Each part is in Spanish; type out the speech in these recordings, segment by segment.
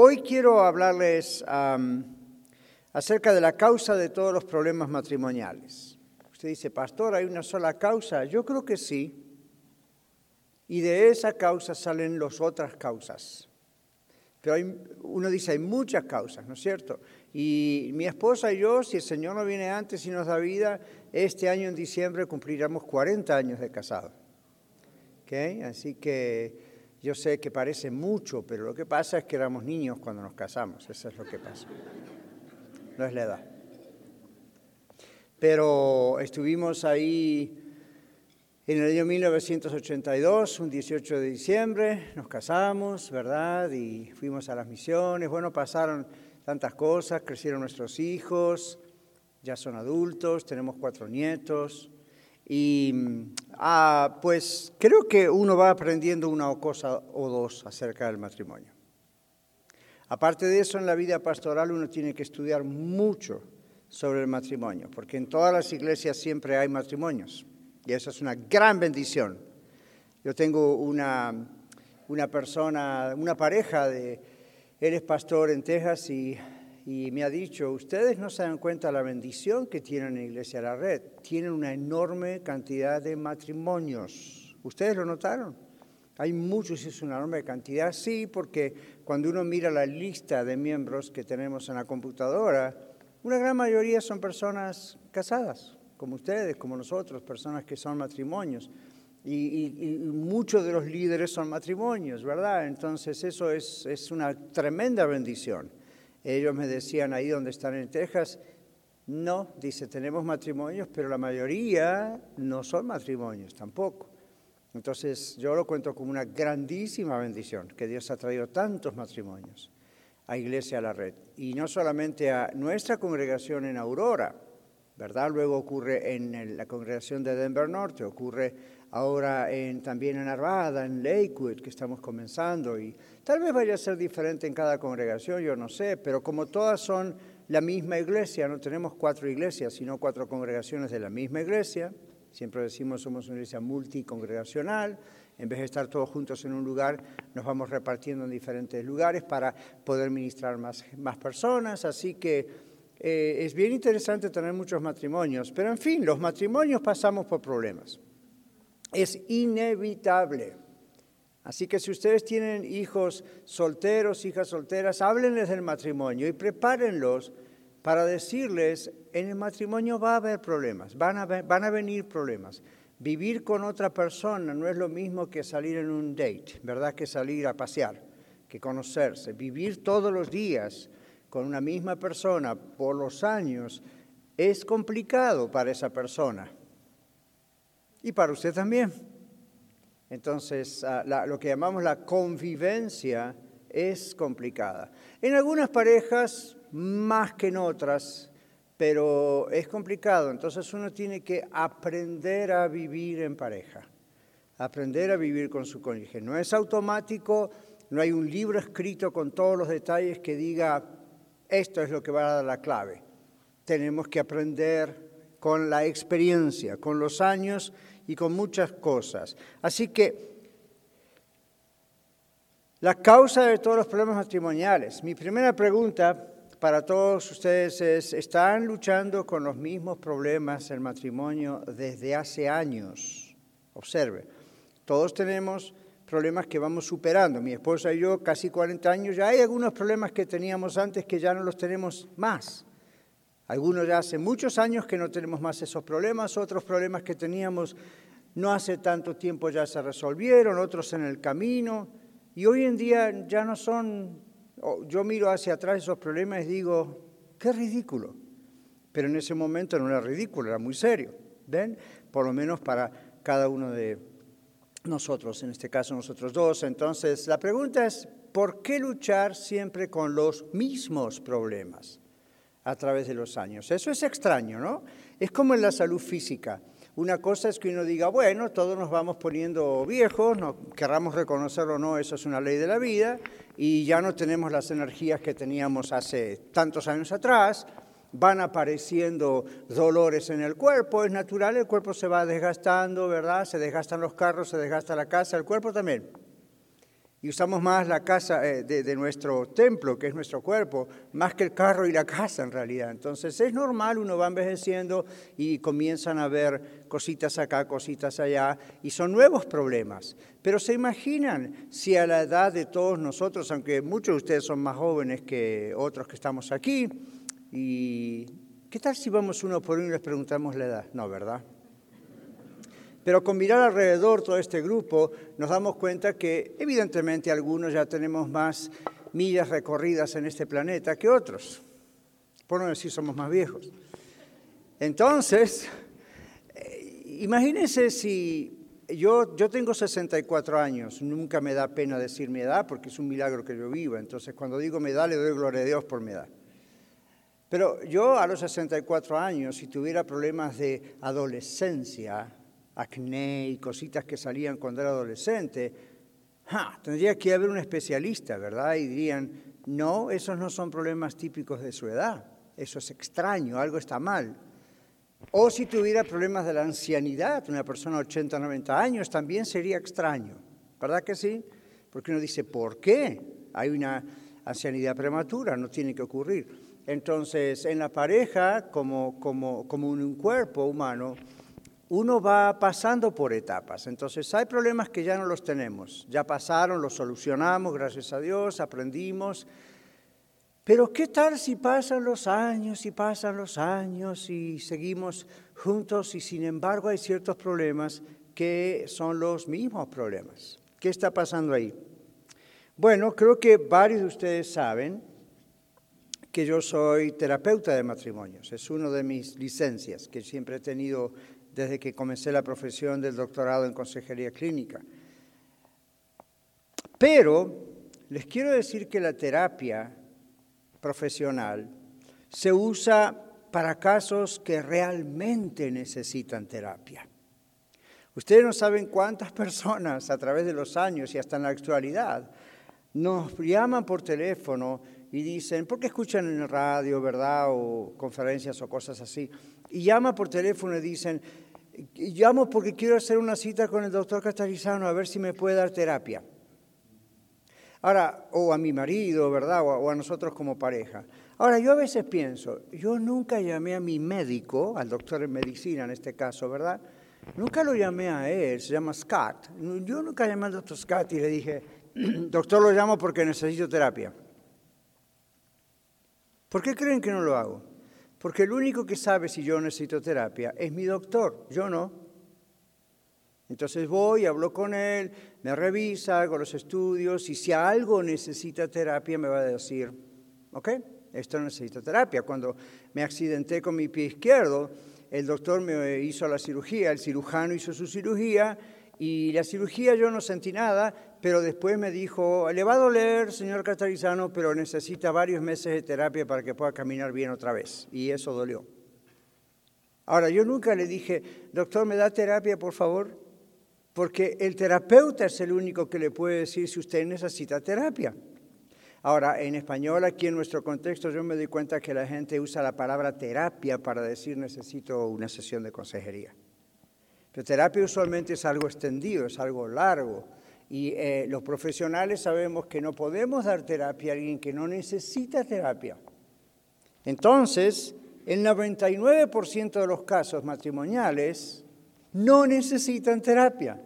hoy quiero hablarles acerca de la causa de todos los problemas matrimoniales. Usted dice, pastor, ¿hay una sola causa? Yo creo que sí. Y de esa causa salen las otras causas. Pero hay, uno dice, hay muchas causas, ¿no es cierto? Y mi esposa y yo, si el Señor no viene antes y nos da vida, este año en diciembre cumpliremos 40 años de casado. ¿Okay? Así que yo sé que parece mucho, pero lo que pasa es que éramos niños cuando nos casamos, eso es lo que pasa. No es la edad. Pero estuvimos ahí en el año 1982, un 18 de diciembre, nos casamos, ¿verdad? Y fuimos a las misiones. Bueno, pasaron tantas cosas, crecieron nuestros hijos, ya son adultos, tenemos cuatro nietos. Y ah, pues creo que uno va aprendiendo una cosa o dos acerca del matrimonio. Aparte de eso, en la vida pastoral uno tiene que estudiar mucho sobre el matrimonio, porque en todas las iglesias siempre hay matrimonios, y eso es una gran bendición. Yo tengo una, una persona, una pareja de, él es pastor en Texas y y me ha dicho, ustedes no se dan cuenta la bendición que tienen en Iglesia la Red. Tienen una enorme cantidad de matrimonios. ¿Ustedes lo notaron? Hay muchos, es una enorme cantidad. Sí, porque cuando uno mira la lista de miembros que tenemos en la computadora, una gran mayoría son personas casadas, como ustedes, como nosotros, personas que son matrimonios. Y, y, muchos de los líderes son matrimonios, ¿verdad? Entonces eso es, es una tremenda bendición. Ellos me decían ahí donde están en Texas, no, dice, tenemos matrimonios, pero la mayoría no son matrimonios tampoco. Entonces yo lo cuento como una grandísima bendición, que Dios ha traído tantos matrimonios a Iglesia a la Red. Y no solamente a nuestra congregación en Aurora, ¿verdad? Luego ocurre en la congregación de Denver Norte, ocurre ahora también en Arvada, en Lakewood, que estamos comenzando, y tal vez vaya a ser diferente en cada congregación, yo no sé, pero como todas son la misma iglesia, no tenemos cuatro iglesias, sino cuatro congregaciones de la misma iglesia, siempre decimos somos una iglesia multicongregacional, en vez de estar todos juntos en un lugar, nos vamos repartiendo en diferentes lugares para poder ministrar más, más personas, así que eh, es bien interesante tener muchos matrimonios, pero en fin, los matrimonios pasamos por problemas es inevitable. Así que si ustedes tienen hijos solteros, hijas solteras, háblenles del matrimonio y prepárenlos para decirles, en el matrimonio va a haber problemas, van a, van a venir problemas. Vivir con otra persona no es lo mismo que salir en un date, ¿verdad? Que salir a pasear, que conocerse. Vivir todos los días con una misma persona por los años es complicado para esa persona y para usted también. Entonces, ah, lo que llamamos la convivencia es complicada. En algunas parejas más que en otras, pero es complicado. Entonces uno tiene que aprender a vivir en pareja, aprender a vivir con su cónyuge. No es automático, no hay un libro escrito con todos los detalles que diga, esto es lo que va a dar la clave. Tenemos que aprender con la experiencia, con los años y con muchas cosas. Así que la causa de todos los problemas matrimoniales. Mi primera pregunta para todos ustedes es, ¿están luchando con los mismos problemas en matrimonio desde hace años? Observe, todos tenemos problemas que vamos superando. Mi esposa y yo, casi 40 años, ya hay algunos problemas que teníamos antes que ya no los tenemos más. Algunos ya hace muchos años que no tenemos más esos problemas, otros problemas que teníamos no hace tanto tiempo ya se resolvieron, otros en el camino, y hoy en día ya no son, yo miro hacia atrás esos problemas y digo, qué ridículo. Pero en ese momento no era ridículo, era muy serio, ¿ven? Por lo menos para cada uno de nosotros, en este caso nosotros dos. Entonces, la pregunta es, ¿por qué luchar siempre con los mismos problemas? A través de los años. Eso es extraño, ¿no? Es como en la salud física. Una cosa es que uno diga, bueno, todos nos vamos poniendo viejos, querramos reconocerlo o no, eso es una ley de la vida, y ya no tenemos las energías que teníamos hace tantos años atrás, van apareciendo dolores en el cuerpo, es natural, el cuerpo se va desgastando, ¿verdad? Se desgastan los carros, se desgasta la casa, el cuerpo también. Y usamos más la casa eh, de, nuestro templo, que es nuestro cuerpo, más que el carro y la casa en realidad. Entonces es normal, uno va envejeciendo y comienzan a ver cositas acá, cositas allá, y son nuevos problemas. Pero se imaginan si a la edad de todos nosotros, aunque muchos de ustedes son más jóvenes que otros que estamos aquí, y ¿qué tal si vamos uno por uno y les preguntamos la edad? No, ¿verdad? Pero con mirar alrededor todo este grupo nos damos cuenta que evidentemente algunos ya tenemos más millas recorridas en este planeta que otros, por no decir somos más viejos. Entonces, eh, imagínense si yo, yo tengo 64 años, nunca me da pena decir mi edad porque es un milagro que yo viva, entonces cuando digo mi edad le doy gloria a Dios por mi edad. Pero yo a los 64 años, si tuviera problemas de adolescencia, acné y cositas que salían cuando era adolescente, tendría que haber un especialista, ¿verdad? Y dirían, no, esos no son problemas típicos de su edad, eso es extraño, algo está mal. O si tuviera problemas de la ancianidad, una persona de 80, 90 años, también sería extraño, ¿verdad que sí? Porque uno dice, ¿por qué? Hay una ancianidad prematura, no tiene que ocurrir. Entonces, en la pareja, como, como, como un cuerpo humano, uno va pasando por etapas. Entonces hay problemas que ya no los tenemos, ya pasaron, los solucionamos, gracias a Dios, aprendimos. Pero ¿qué tal si pasan los años y pasan los años y seguimos juntos y sin embargo hay ciertos problemas que son los mismos problemas? ¿Qué está pasando ahí? Bueno, creo que varios de ustedes saben que yo soy terapeuta de matrimonios. Es una de mis licencias que siempre he tenido desde que comencé la profesión del doctorado en consejería clínica. Pero les quiero decir que la terapia profesional se usa para casos que realmente necesitan terapia. Ustedes no saben cuántas personas a través de los años y hasta en la actualidad nos llaman por teléfono y dicen, ¿por qué escuchan en el radio, verdad? O conferencias o cosas así. Y llaman por teléfono y dicen, llamo porque quiero hacer una cita con el doctor Catarizano a ver si me puede dar terapia. Ahora, o a mi marido, ¿verdad? O a, nosotros como pareja. Ahora, yo a veces pienso, yo nunca llamé a mi médico, al doctor en medicina en este caso, ¿verdad? Nunca lo llamé a él, se llama Scott. Yo nunca llamé al doctor Scott y le dije, doctor, lo llamo porque necesito terapia. ¿Por qué creen que no lo hago? Porque el único que sabe si yo necesito terapia es mi doctor, yo no. Entonces voy, hablo con él, me revisa, hago los estudios y si algo necesita terapia me va a decir, ok, esto necesita terapia. Cuando me accidenté con mi pie izquierdo, el doctor me hizo la cirugía, el cirujano hizo su cirugía y la cirugía yo no sentí nada, pero después me dijo, le va a doler, señor Catarizano, pero necesita varios meses de terapia para que pueda caminar bien otra vez. Y eso dolió. Ahora, yo nunca le dije, doctor, ¿me da terapia, por favor? Porque el terapeuta es el único que le puede decir si usted necesita terapia. Ahora, en español, aquí en nuestro contexto, yo me doy cuenta que la gente usa la palabra terapia para decir necesito una sesión de consejería. La terapia usualmente es algo extendido, es algo largo. Y eh, los profesionales sabemos que no podemos dar terapia a alguien que no necesita terapia. Entonces, el 99% de los casos matrimoniales no necesitan terapia.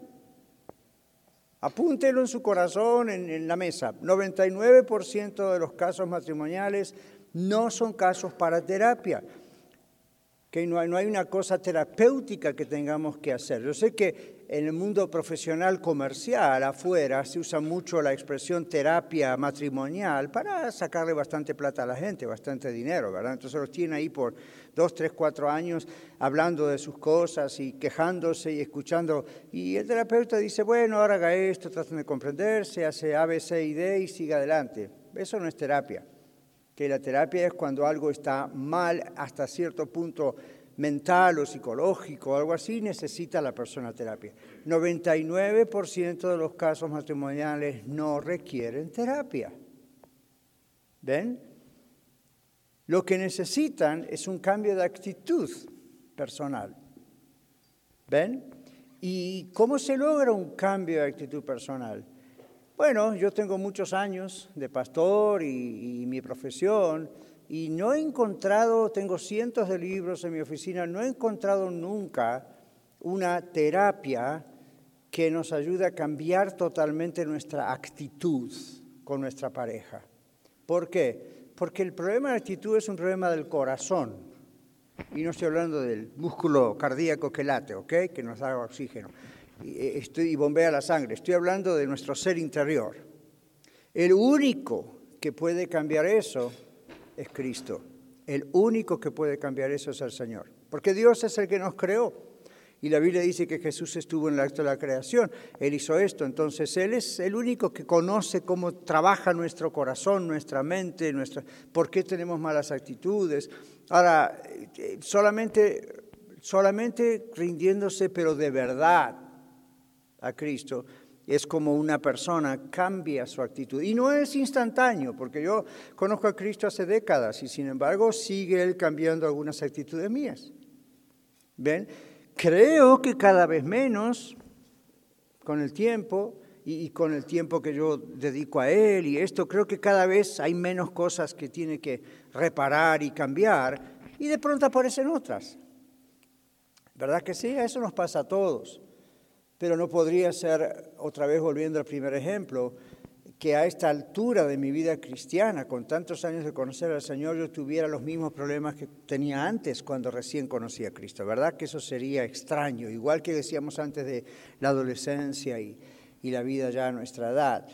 Apúntelo en su corazón, en, en la mesa. 99% de los casos matrimoniales no son casos para terapia que no hay, una cosa terapéutica que tengamos que hacer. Yo sé que en el mundo profesional comercial afuera se usa mucho la expresión terapia matrimonial para sacarle bastante plata a la gente, bastante dinero, ¿verdad? Entonces los tiene ahí por dos, tres, cuatro años hablando de sus cosas y quejándose y escuchando. Y el terapeuta dice, bueno, ahora haga esto, traten de comprenderse, hace A, B, C y D y siga adelante. Eso no es terapia que la terapia es cuando algo está mal hasta cierto punto mental o psicológico o algo así, necesita la persona terapia. 99% de los casos matrimoniales no requieren terapia. ¿Ven? Lo que necesitan es un cambio de actitud personal. ¿Ven? ¿Y cómo se logra un cambio de actitud personal? Bueno, yo tengo muchos años de pastor y, y mi profesión y no he encontrado, tengo cientos de libros en mi oficina, no he encontrado nunca una terapia que nos ayude a cambiar totalmente nuestra actitud con nuestra pareja. ¿Por qué? Porque el problema de actitud es un problema del corazón. Y no estoy hablando del músculo cardíaco que late, ¿ok? Que nos da oxígeno y, eh, y bombea la sangre. Estoy hablando de nuestro ser interior. El único que puede cambiar eso es Cristo. El único que puede cambiar eso es el Señor. Porque Dios es el que nos creó. Y la Biblia dice que Jesús estuvo en el acto de la creación. Él hizo esto. Entonces Él es el único que conoce cómo trabaja nuestro corazón, nuestra mente, nuestra, por qué tenemos malas actitudes. Ahora, eh, solamente, solamente rindiéndose, pero de verdad a Cristo, es como una persona cambia su actitud. Y no es instantáneo, porque yo conozco a Cristo hace décadas y sin embargo sigue Él cambiando algunas actitudes mías. ¿Ven? Creo que cada vez menos con el tiempo y, con el tiempo que yo dedico a él y esto, creo que cada vez hay menos cosas que tiene que reparar y cambiar y de pronto aparecen otras. ¿Verdad que sí? Eso nos pasa a todos. Pero no podría ser, otra vez volviendo al primer ejemplo, que a esta altura de mi vida cristiana, con tantos años de conocer al Señor, yo tuviera los mismos problemas que tenía antes cuando recién conocí a Cristo. ¿Verdad que eso sería extraño? Igual que decíamos antes de la adolescencia y, y la vida ya a nuestra edad.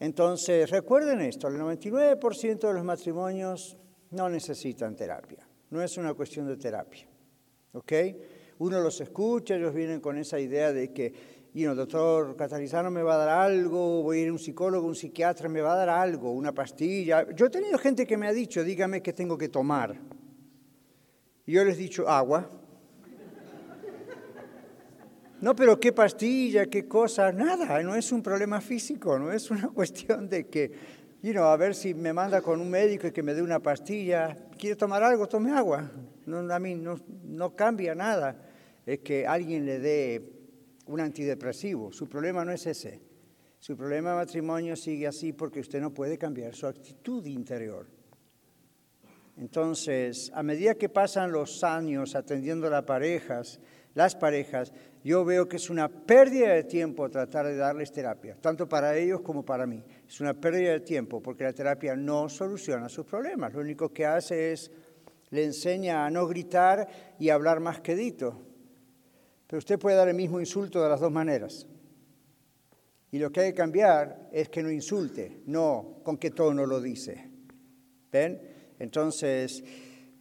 Entonces, recuerden esto, el 99% de los matrimonios no necesitan terapia. No es una cuestión de terapia. ¿Ok? Uno los escucha, ellos vienen con esa idea de que y el doctor Catalizano me va a dar algo, voy a ir a un psicólogo, un psiquiatra me va a dar algo, una pastilla. Yo he tenido gente que me ha dicho, dígame qué tengo que tomar. Y yo les he dicho, agua. No, pero qué pastilla, qué cosa, nada, no es un problema físico, no es una cuestión de que, you know, a ver si me manda con un médico y que me dé una pastilla, quiere tomar algo, tome agua. No, a mí no, no cambia nada. Es que alguien le dé un antidepresivo. Su problema no es ese. Su problema de matrimonio sigue así porque usted no puede cambiar su actitud interior. Entonces, a medida que pasan los años atendiendo las parejas, las parejas, yo veo que es una pérdida de tiempo tratar de darles terapia, tanto para ellos como para mí. Es una pérdida de tiempo porque la terapia no soluciona sus problemas. Lo único que hace es le enseña a no gritar y a hablar más quedito. Pero usted puede dar el mismo insulto de las dos maneras. Y lo que hay que cambiar es que no insulte, no con qué tono lo dice. ¿Ven? Entonces,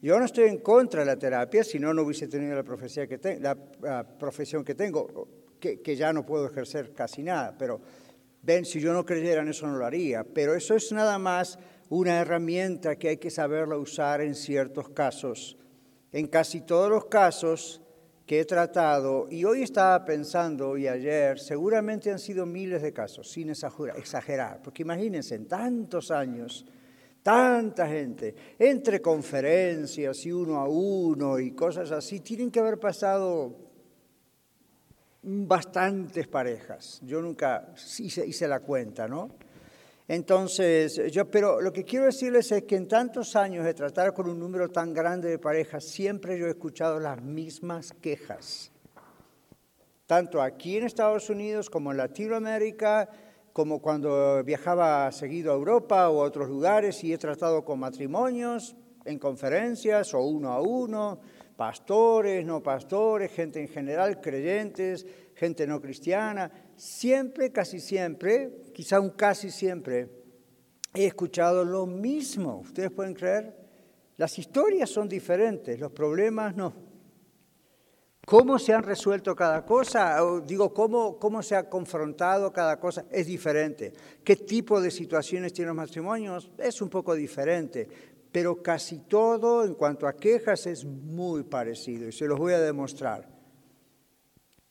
yo no estoy en contra de la terapia, si no, no hubiese tenido la, profesión que, tengo, que, que, ya no puedo ejercer casi nada. Pero, ven, si yo no creyera en eso, no lo haría. Pero eso es nada más una herramienta que hay que saberla usar en ciertos casos. En casi todos los casos, que he tratado, y hoy estaba pensando, y ayer, seguramente han sido miles de casos, sin exagerar, porque imagínense, en tantos años, tanta gente, entre conferencias y uno a uno y cosas así, tienen que haber pasado bastantes parejas. Yo nunca hice, hice la cuenta, ¿no? Entonces, yo, pero lo que quiero decirles es que en tantos años de tratar con un número tan grande de parejas, siempre yo he escuchado las mismas quejas. Tanto aquí en Estados Unidos como en Latinoamérica, como cuando viajaba seguido a Europa o a otros lugares y he tratado con matrimonios, en conferencias o uno a uno, pastores, no pastores, gente en general, creyentes, gente no cristiana siempre, casi siempre, quizá un casi siempre, he escuchado lo mismo. ¿Ustedes pueden creer? Las historias son diferentes, los problemas no. ¿Cómo se han resuelto cada cosa? digo, ¿cómo, ¿cómo se ha confrontado cada cosa? Es diferente. ¿Qué tipo de situaciones tienen los matrimonios? Es un poco diferente. Pero casi todo en cuanto a quejas es muy parecido y se los voy a demostrar.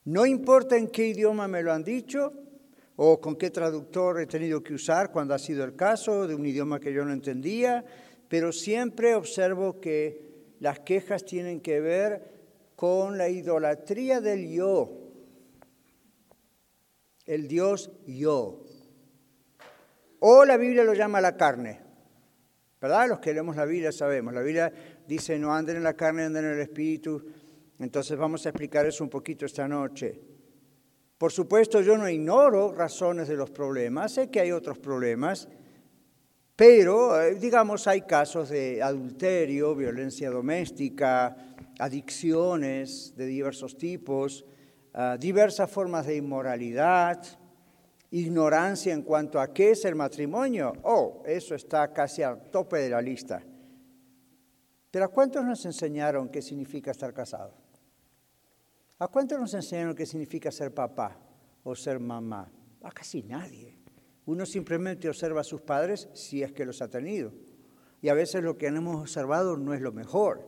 No importa en qué idioma me lo han dicho o con qué traductor he tenido que usar cuando ha sido el caso de un idioma que yo no entendía, pero siempre observo que las quejas tienen que ver con la idolatría del yo, el Dios yo. O la Biblia lo llama la carne. ¿Verdad? Los que leemos la Biblia sabemos. La Biblia dice no anden en la carne, anden en el espíritu. Entonces vamos a explicar eso un poquito esta noche. Por supuesto, yo no ignoro razones de los problemas, sé que hay otros problemas, pero eh, digamos hay casos de adulterio, violencia doméstica, adicciones de diversos tipos, ah, diversas formas de inmoralidad, ignorancia en cuanto a qué es el matrimonio. Oh, eso está casi al tope de la lista. Pero ¿a cuántos nos enseñaron qué significa estar casado? ¿A cuántos nos enseñaron qué significa ser papá o ser mamá? A casi nadie. Uno simplemente observa a sus padres si es que los ha tenido. Y a veces lo que hemos observado no es lo mejor.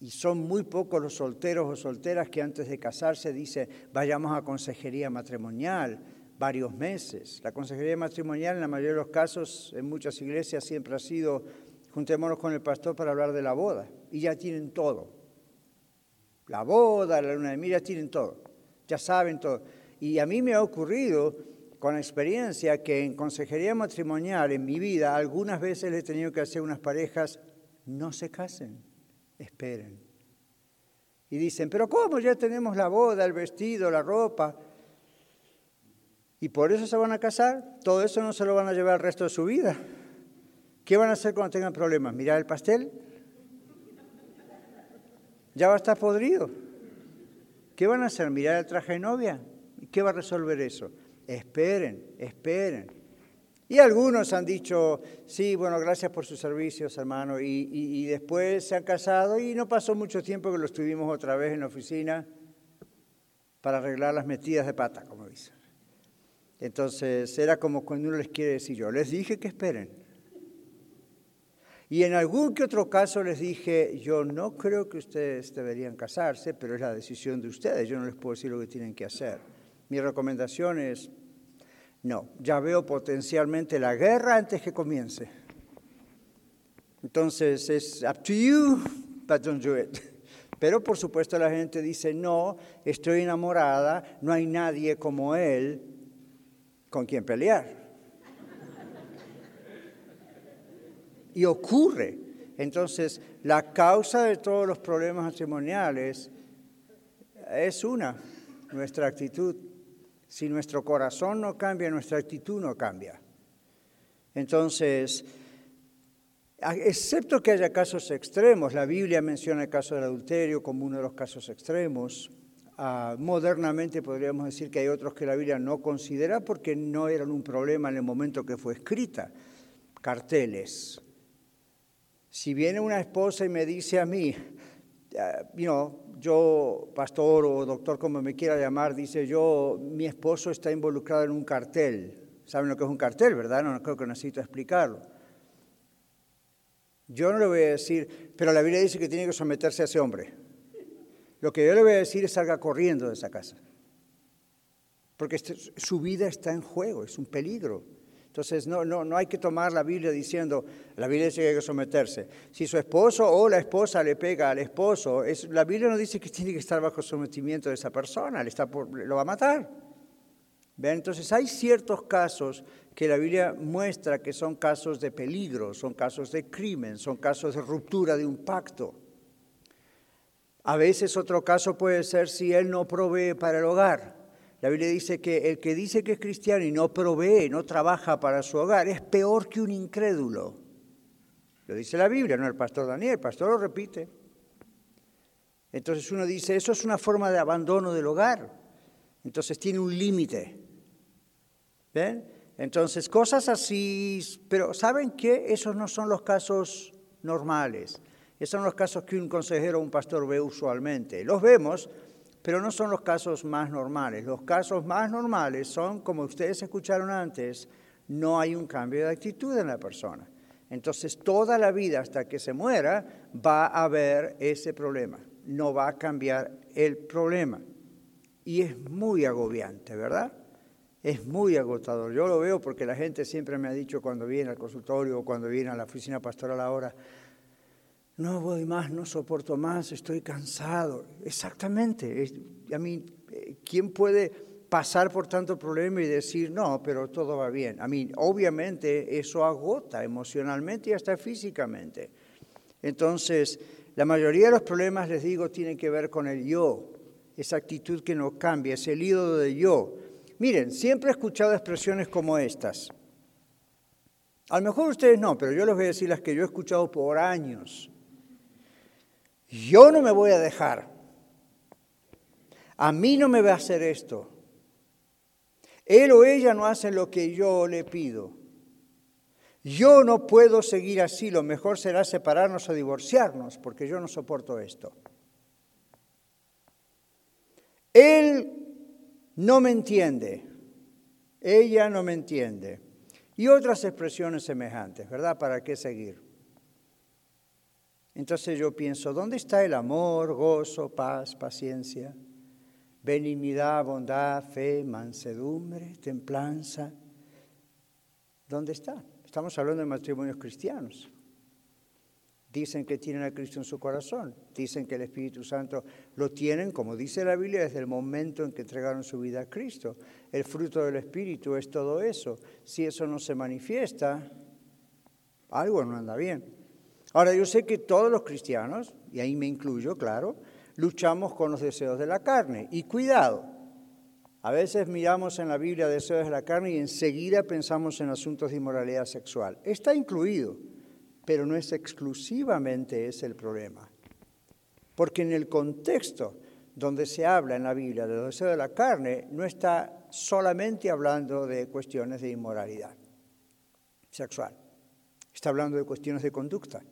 Y son muy pocos los solteros o solteras que antes de casarse dicen, vayamos a consejería matrimonial varios meses. La consejería matrimonial en la mayoría de los casos, en muchas iglesias, siempre ha sido, juntémonos con el pastor para hablar de la boda. Y ya tienen todo. La boda, la luna de ya tienen todo. Ya saben todo. Y a mí me ha ocurrido con experiencia que en consejería matrimonial en mi vida algunas veces he tenido que hacer unas parejas no se casen esperen. Y dicen, pero ¿cómo? Ya tenemos la boda, el vestido, la ropa. ¿Y por eso se van a casar? Todo eso no se lo van a llevar el resto de su vida. ¿Qué van a hacer cuando tengan problemas? ¿Mirar el pastel? Ya va a estar podrido. ¿Qué van a hacer? ¿Mirar el traje de novia? ¿Qué va a resolver eso? Esperen, esperen. Y algunos han dicho, sí, bueno, gracias por sus servicios, hermano, y, después se han casado y no pasó mucho tiempo que lo estuvimos otra vez en la oficina para arreglar las metidas de pata, como dicen. Entonces era como cuando uno les quiere decir, yo les dije que esperen. Y en algún que otro caso les dije, yo no creo que ustedes deberían casarse, pero es la decisión de ustedes, yo no les puedo decir lo que tienen que hacer. Mi recomendación es, no, ya veo potencialmente la guerra antes que comience. Entonces es up to you, but don't do it. Pero por supuesto la gente dice, no, estoy enamorada, no hay nadie como él con quien pelear. Y ocurre. Entonces, la causa de todos los problemas matrimoniales es una, nuestra actitud. Si nuestro corazón no cambia, nuestra actitud no cambia. Entonces, excepto que haya casos extremos, la Biblia menciona el caso del adulterio como uno de los casos extremos. Ah, modernamente podríamos decir que hay otros que la Biblia no considera porque no eran un problema en el momento que fue escrita. Carteles. Si viene una esposa y me dice a mí, uh, you yo, pastor o doctor, como me quiera llamar, dice yo, mi esposo está involucrado en un cartel. ¿Saben lo que es un cartel, verdad? No, creo que necesito explicarlo. Yo no le voy a decir, pero la Biblia dice que tiene que someterse a ese hombre. Lo que yo le voy a decir es salga corriendo de esa casa. Porque este, su vida está en juego, es un peligro. Entonces no, no, no hay que tomar la Biblia diciendo, la Biblia dice que hay que someterse. Si su esposo o la esposa le pega al esposo, es, la Biblia no dice que tiene que estar bajo sometimiento de esa persona, le está lo va a matar. Entonces hay ciertos casos que la Biblia muestra que son casos de peligro, son casos de crimen, son casos de ruptura de un pacto. A veces otro caso puede ser si él no provee para el hogar. La Biblia dice que el que dice que es cristiano y no provee, no trabaja para su hogar, es peor que un incrédulo. Lo dice la Biblia, no el pastor Daniel, el pastor lo repite. Entonces uno dice, eso es una forma de abandono del hogar. Entonces tiene un límite. ¿Ven? Entonces, cosas así, pero ¿saben qué? Esos no son los casos normales. Esos son los casos que un consejero o un pastor ve usualmente. Los vemos pero no son los casos más normales. Los casos más normales son, como ustedes escucharon antes, no hay un cambio de actitud en la persona. Entonces, toda la vida hasta que se muera va a haber ese problema. No va a cambiar el problema. Y es muy agobiante, ¿verdad? Es muy agotador. Yo lo veo porque la gente siempre me ha dicho cuando viene al consultorio o cuando viene a la oficina pastoral ahora, no voy más, no soporto más, estoy cansado. Exactamente. A mí, eh, ¿quién puede pasar por tanto problema y decir, no, pero todo va bien. A mí, obviamente, eso agota emocionalmente y hasta físicamente. Entonces, la mayoría de los problemas, les digo, tienen que ver con el yo, esa actitud que no cambia, ese ídolo de yo. Miren, siempre he escuchado expresiones como estas. A lo mejor ustedes no, pero yo les voy a decir las que yo he escuchado por años. Yo no me voy a dejar. A mí no me va a hacer esto. Él o ella no hacen lo que yo le pido. Yo no puedo seguir así, lo mejor será separarnos o divorciarnos, porque yo no soporto esto. Él no me entiende, ella no me entiende. Y otras expresiones semejantes, ¿verdad? ¿Para qué seguir? Entonces yo pienso, ¿dónde está el amor, gozo, paz, paciencia, benignidad, bondad, fe, mansedumbre, templanza? ¿Dónde está? Estamos hablando de matrimonios cristianos. Dicen que tienen a Cristo en su corazón, dicen que el Espíritu Santo lo tienen, como dice la Biblia, desde el momento en que entregaron su vida a Cristo. El fruto del Espíritu es todo eso. Si eso no se manifiesta, algo no anda bien. Ahora, yo sé que todos los cristianos, y ahí me incluyo, claro, luchamos con los deseos de la carne. Y cuidado, a veces miramos en la Biblia deseos de la carne y enseguida pensamos en asuntos de inmoralidad sexual. Está incluido, pero no es exclusivamente ese el problema. Porque en el contexto donde se habla en la Biblia de los deseos de la carne, no está solamente hablando de cuestiones de inmoralidad sexual. Está hablando de cuestiones de conducta.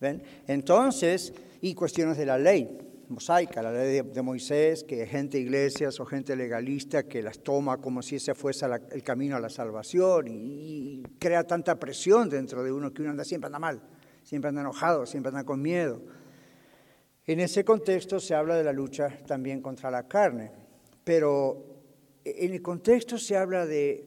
Entonces, y cuestiones de la ley mosaica, la ley de, Moisés, que gente iglesias o gente legalista que las toma como si ese fuese el camino a la salvación y, crea tanta presión dentro de uno que uno anda siempre anda mal, siempre anda enojado, siempre anda con miedo. En ese contexto se habla de la lucha también contra la carne, pero en el contexto se habla de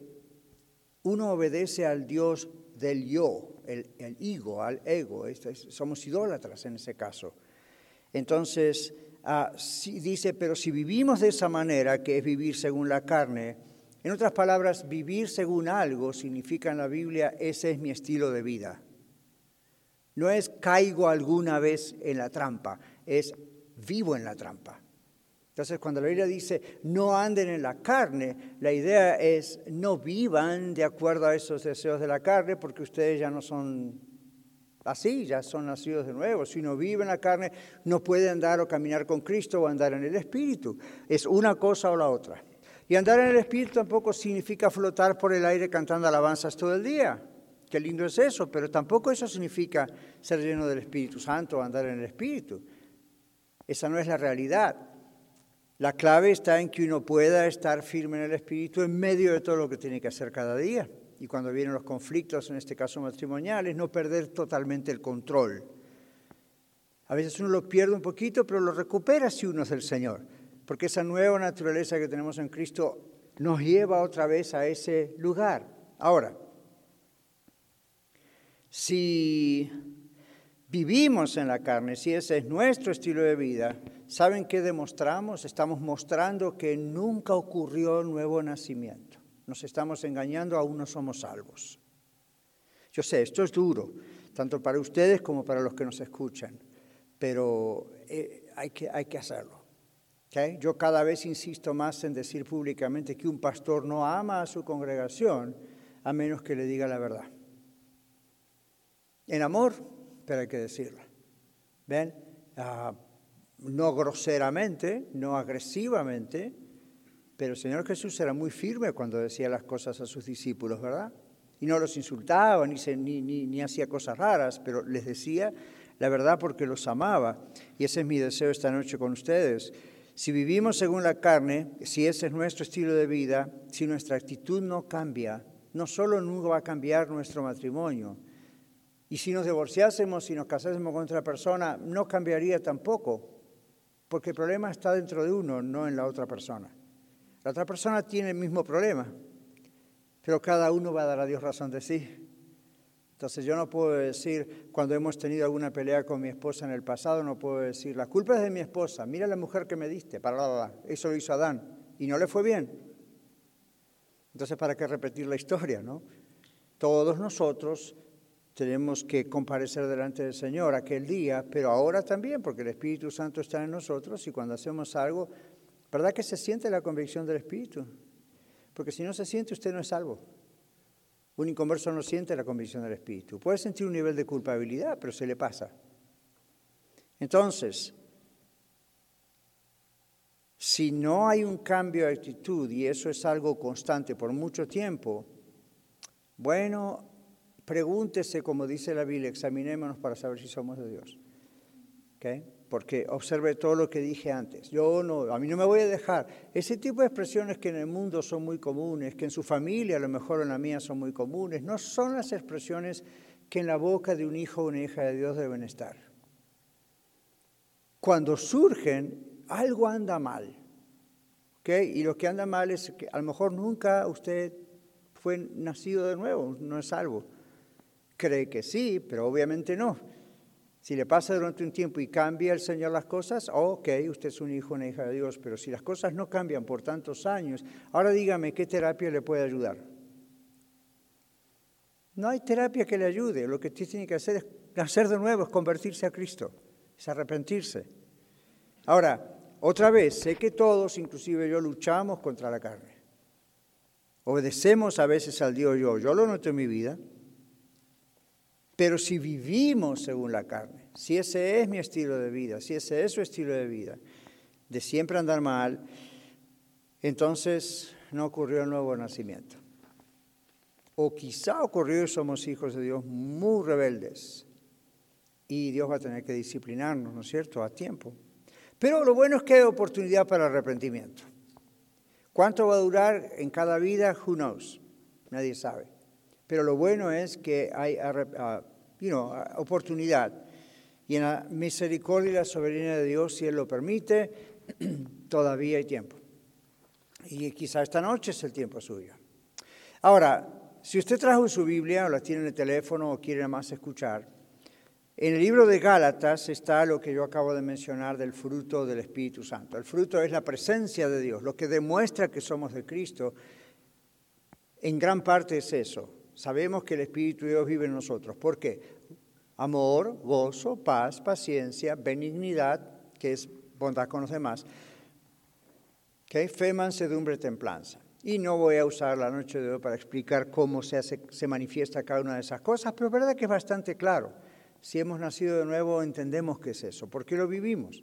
uno obedece al Dios del yo, el, ego, al ego. somos idólatras en ese caso. Entonces, ah, dice, pero si vivimos de esa manera, que es vivir según la carne, en otras palabras, vivir según algo significa en la Biblia, ese es mi estilo de vida. No es caigo alguna vez en la trampa, es vivo en la trampa. Entonces, cuando la Biblia dice no anden en la carne, la idea es no vivan de acuerdo a esos deseos de la carne, porque ustedes ya no son así, ya son nacidos de nuevo. Si no viven en la carne, no pueden andar o caminar con Cristo o andar en el Espíritu. Es una cosa o la otra. Y andar en el Espíritu tampoco significa flotar por el aire cantando alabanzas todo el día. Qué lindo es eso, pero tampoco eso significa ser lleno del Espíritu Santo o andar en el Espíritu. Esa no es la realidad. La clave está en que uno pueda estar firme en el espíritu en medio de todo lo que tiene que hacer cada día. Y cuando vienen los conflictos, en este caso matrimoniales, no perder totalmente el control. A veces uno lo pierde un poquito, pero lo recupera si uno es el Señor. Porque esa nueva naturaleza que tenemos en Cristo nos lleva otra vez a ese lugar. Ahora, si vivimos en la carne, si ese es nuestro estilo de vida, ¿Saben qué demostramos? Estamos mostrando que nunca ocurrió nuevo nacimiento. Nos estamos engañando, aún no somos salvos. Yo sé, esto es duro, tanto para ustedes como para los que nos escuchan, pero eh, hay, que, hay que hacerlo. Yo cada vez insisto más en decir públicamente que un pastor no ama a su congregación a menos que le diga la verdad. En amor, pero hay que decirlo. ¿Ven? Ah, no groseramente, no agresivamente, pero el Señor Jesús era muy firme cuando decía las cosas a sus discípulos, ¿verdad? Y no los insultaba ni, ni, ni, hacía cosas raras, pero les decía la verdad porque los amaba. Y ese es mi deseo esta noche con ustedes. Si vivimos según la carne, si ese es nuestro estilo de vida, si nuestra actitud no cambia, no solo nunca va a cambiar nuestro matrimonio, y si nos divorciásemos, si nos casásemos con otra persona, no cambiaría tampoco, porque el problema está dentro de uno, no en la otra persona. La otra persona tiene el mismo problema, pero cada uno va a dar a Dios razón de sí. Entonces yo no puedo decir, cuando hemos tenido alguna pelea con mi esposa en el pasado, no puedo decir, la culpa es de mi esposa, mira la mujer que me diste, para eso lo hizo Adán. y no le fue bien. Entonces, ¿para qué repetir la historia, no? Todos nosotros tenemos que comparecer delante del Señor aquel día, pero ahora también, porque el Espíritu Santo está en nosotros y cuando hacemos algo, ¿verdad que se siente la convicción del Espíritu? Porque si no se siente, usted no es salvo. Un inconverso no siente la convicción del Espíritu. Puede sentir un nivel de culpabilidad, pero se le pasa. Entonces, si no hay un cambio de actitud y eso es algo constante por mucho tiempo, bueno, pregúntese, como dice la Biblia, examinémonos para saber si somos de Dios. Porque observe todo lo que dije antes. Yo no, a mí no me voy a dejar. Ese tipo de expresiones que en el mundo son muy comunes, que en su familia, a lo mejor en la mía, son muy comunes, no son las expresiones que en la boca de un hijo o una hija de Dios deben estar. Cuando surgen, algo anda mal. Y lo que anda mal es que a lo mejor nunca usted fue nacido de nuevo, no es salvo. Cree que sí, pero obviamente no. Si le pasa durante un tiempo y cambia el Señor las cosas, ok, usted es un hijo, una hija de Dios, pero si las cosas no cambian por tantos años, ahora dígame qué terapia le puede ayudar. No hay terapia que le ayude, lo que usted tiene que hacer es nacer de nuevo, es convertirse a Cristo, es arrepentirse. Ahora, otra vez, sé que todos, inclusive yo, luchamos contra la carne. Obedecemos a veces al Dios yo, yo lo noto en mi vida. Pero si vivimos según la carne, si ese es mi estilo de vida, si ese es su estilo de vida, de siempre andar mal, entonces no ocurrió el nuevo nacimiento. O quizá ocurrió y somos hijos de Dios muy rebeldes. Y Dios va a tener que disciplinarnos, ¿no es cierto?, a tiempo. Pero lo bueno es que hay oportunidad para arrepentimiento. ¿Cuánto va a durar en cada vida? Who knows? Nadie sabe. Pero lo bueno es que hay uh, oportunidad. Y en la misericordia y la soberanía de Dios, si Él lo permite, todavía hay tiempo. Y quizá esta noche es el tiempo suyo. Ahora, si usted trajo su Biblia o la tiene en el teléfono o quiere más escuchar, en el libro de Gálatas está lo que yo acabo de mencionar del fruto del Espíritu Santo. El fruto es la presencia de Dios, lo que demuestra que somos de Cristo. En gran parte es eso. Sabemos que el Espíritu de Dios vive en nosotros. ¿Por qué? Amor, gozo, paz, paciencia, benignidad, que es bondad con los demás. ¿Okay? Fe, mansedumbre, templanza. Y no voy a usar la noche de hoy para explicar cómo se, hace, se manifiesta cada una de esas cosas, pero es verdad que es bastante claro si hemos nacido de nuevo, entendemos qué es eso, porque lo vivimos.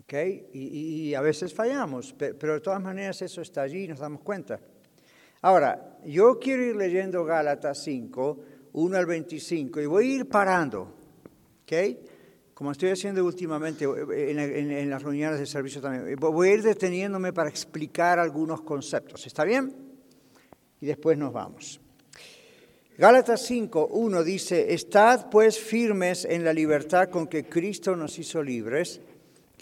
¿Okay? Y, a veces fallamos, pero de todas maneras eso está allí y nos damos cuenta. Ahora, yo quiero ir leyendo Gálatas 5, 1 al 25, y voy a ir parando, ¿okay? como estoy haciendo últimamente en, en, las reuniones de servicio también. Voy a ir deteniéndome para explicar algunos conceptos, ¿está bien? Y después nos vamos. Gálatas 5, 1 dice, Estad pues firmes en la libertad con que Cristo nos hizo libres,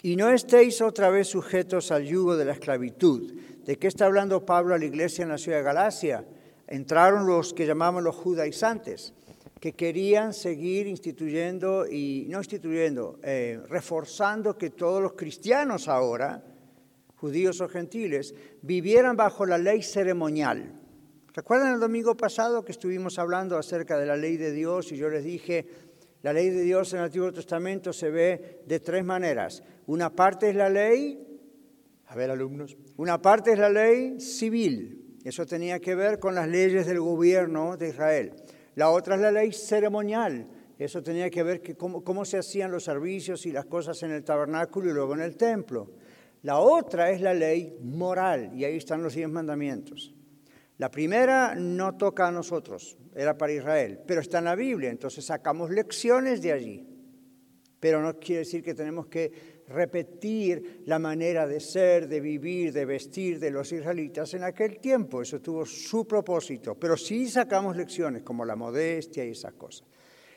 y no estéis otra vez sujetos al yugo de la esclavitud. ¿De qué está hablando Pablo a la iglesia en la ciudad de Galacia? Entraron los que llamamos los judaizantes, que querían seguir instituyendo y no instituyendo, eh, reforzando que todos los cristianos ahora, judíos o gentiles, vivieran bajo la ley ceremonial. ¿Recuerdan el domingo pasado que estuvimos hablando acerca de la ley de Dios y yo les dije, la ley de Dios en el Antiguo Testamento se ve de tres maneras. Una parte es la ley, a ver alumnos, una parte es la ley civil, eso tenía que ver con las leyes del gobierno de Israel. La otra es la ley ceremonial, eso tenía que ver con cómo, se hacían los servicios y las cosas en el tabernáculo y luego en el templo. La otra es la ley moral, y ahí están los diez mandamientos. La primera no toca a nosotros, era para Israel, pero está en la Biblia, entonces sacamos lecciones de allí. Pero no quiere decir que tenemos que repetir la manera de ser, de vivir, de vestir de los israelitas en aquel tiempo. Eso tuvo su propósito. Pero sí sacamos lecciones como la modestia y esas cosas.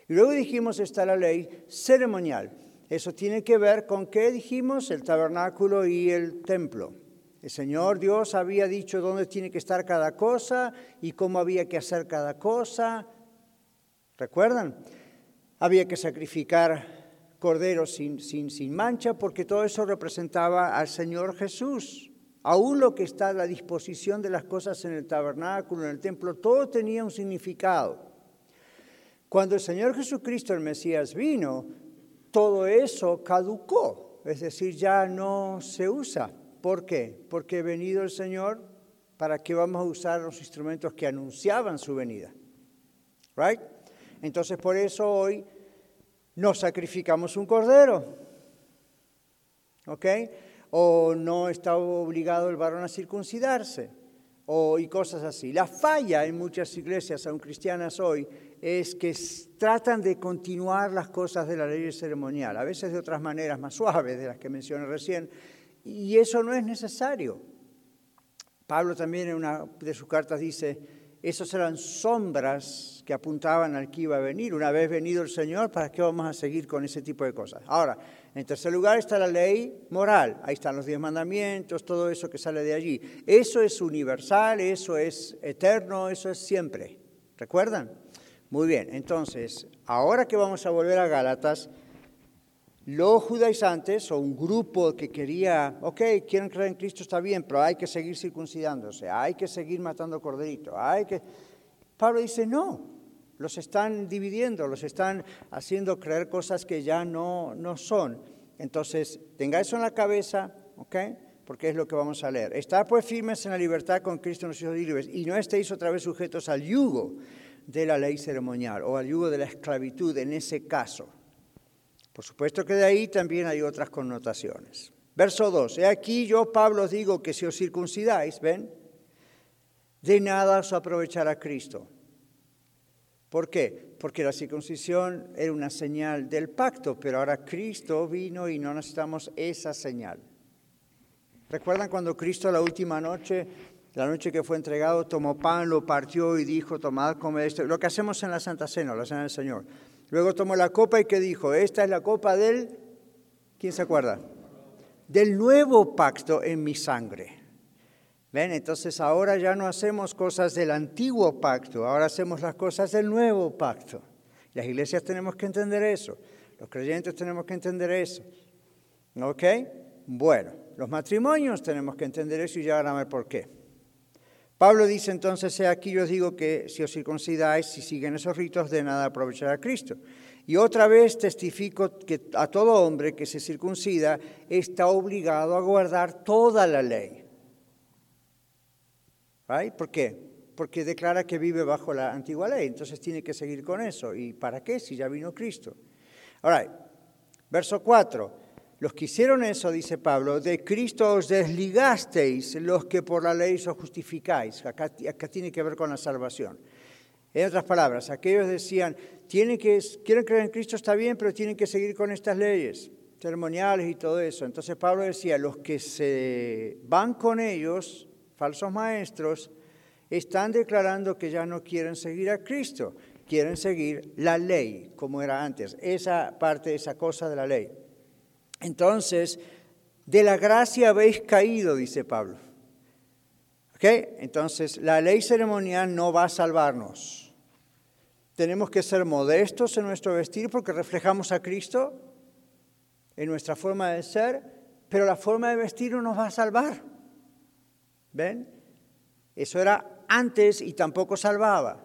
Y luego dijimos está la ley ceremonial. Eso tiene que ver con qué dijimos, el tabernáculo y el templo. El Señor Dios había dicho dónde tiene que estar cada cosa y cómo había que hacer cada cosa. ¿Recuerdan? Había que sacrificar cordero sin, sin, sin mancha, porque todo eso representaba al Señor Jesús. Aún lo que está a la disposición de las cosas en el tabernáculo, en el templo, todo tenía un significado. Cuando el Señor Jesucristo, el Mesías, vino, todo eso caducó, es decir, ya no se usa. ¿Por qué? Porque venido el Señor, ¿para qué vamos a usar los instrumentos que anunciaban su venida? Right? Entonces, por eso hoy no sacrificamos un cordero. ¿Ok? O no está obligado el varón a circuncidarse. O, y cosas así. La falla en muchas iglesias, aun cristianas hoy, es que tratan de continuar las cosas de la ley ceremonial, a veces de otras maneras más suaves de las que mencioné recién, y eso no es necesario. Pablo también en una de sus cartas dice, esos eran sombras que apuntaban al que iba a venir. Una vez venido el Señor, ¿para qué vamos a seguir con ese tipo de cosas? Ahora, en tercer lugar está la ley moral. Ahí están los diez mandamientos, todo eso que sale de allí. Eso es universal, eso es eterno, eso es siempre. ¿Recuerdan? Muy bien, entonces, ahora que vamos a volver a Gálatas, los judaizantes o un grupo que quería, ok, quieren creer en Cristo, está bien, pero hay que seguir circuncidándose, hay que seguir matando corderito, hay que... Pablo dice, no, los están dividiendo, los están haciendo creer cosas que ya no, no son. Entonces, tenga eso en la cabeza, ok, porque es lo que vamos a leer. Estar pues firmes en la libertad con Cristo nos hizo libres y no estéis otra vez sujetos al yugo de la ley ceremonial o al yugo de la esclavitud en ese caso. Por supuesto que de ahí también hay otras connotaciones. Verso 2. He aquí yo, Pablo, os digo que si os circuncidáis, ¿ven? De nada os aprovechará Cristo. ¿Por qué? Porque la circuncisión era una señal del pacto, pero ahora Cristo vino y no necesitamos esa señal. ¿Recuerdan cuando Cristo la última noche, la noche que fue entregado, tomó pan, lo partió y dijo, tomad, comed esto? Lo que hacemos en la Santa Cena, la Cena del Señor. Luego tomó la copa y que dijo, esta es la copa del, ¿quién se acuerda? Del nuevo pacto en mi sangre. ¿Ven? Entonces ahora ya no hacemos cosas del antiguo pacto, ahora hacemos las cosas del nuevo pacto. Las iglesias tenemos que entender eso, los creyentes tenemos que entender eso. ¿Ok? Bueno, los matrimonios tenemos que entender eso y ya van a ver por qué. Pablo dice entonces, aquí yo digo que si os circuncidáis, si siguen esos ritos, de nada aprovechará Cristo. Y otra vez testifico que a todo hombre que se circuncida está obligado a guardar toda la ley. ¿Por qué? Porque declara que vive bajo la antigua ley, entonces tiene que seguir con eso. ¿Y para qué? Si ya vino Cristo. Ahora, verso 4. Los que hicieron eso, dice Pablo, de Cristo os desligasteis los que por la ley os justificáis. Acá, tiene que ver con la salvación. En otras palabras, aquellos decían, tienen que, quieren creer en Cristo, está bien, pero tienen que seguir con estas leyes ceremoniales y todo eso. Entonces Pablo decía, los que se van con ellos, falsos maestros, están declarando que ya no quieren seguir a Cristo, quieren seguir la ley como era antes, esa parte, esa cosa de la ley. Entonces, de la gracia habéis caído, dice Pablo. ¿Ok? Entonces, la ley ceremonial no va a salvarnos. Tenemos que ser modestos en nuestro vestir porque reflejamos a Cristo en nuestra forma de ser, pero la forma de vestir no nos va a salvar. ¿Ven? Eso era antes y tampoco salvaba.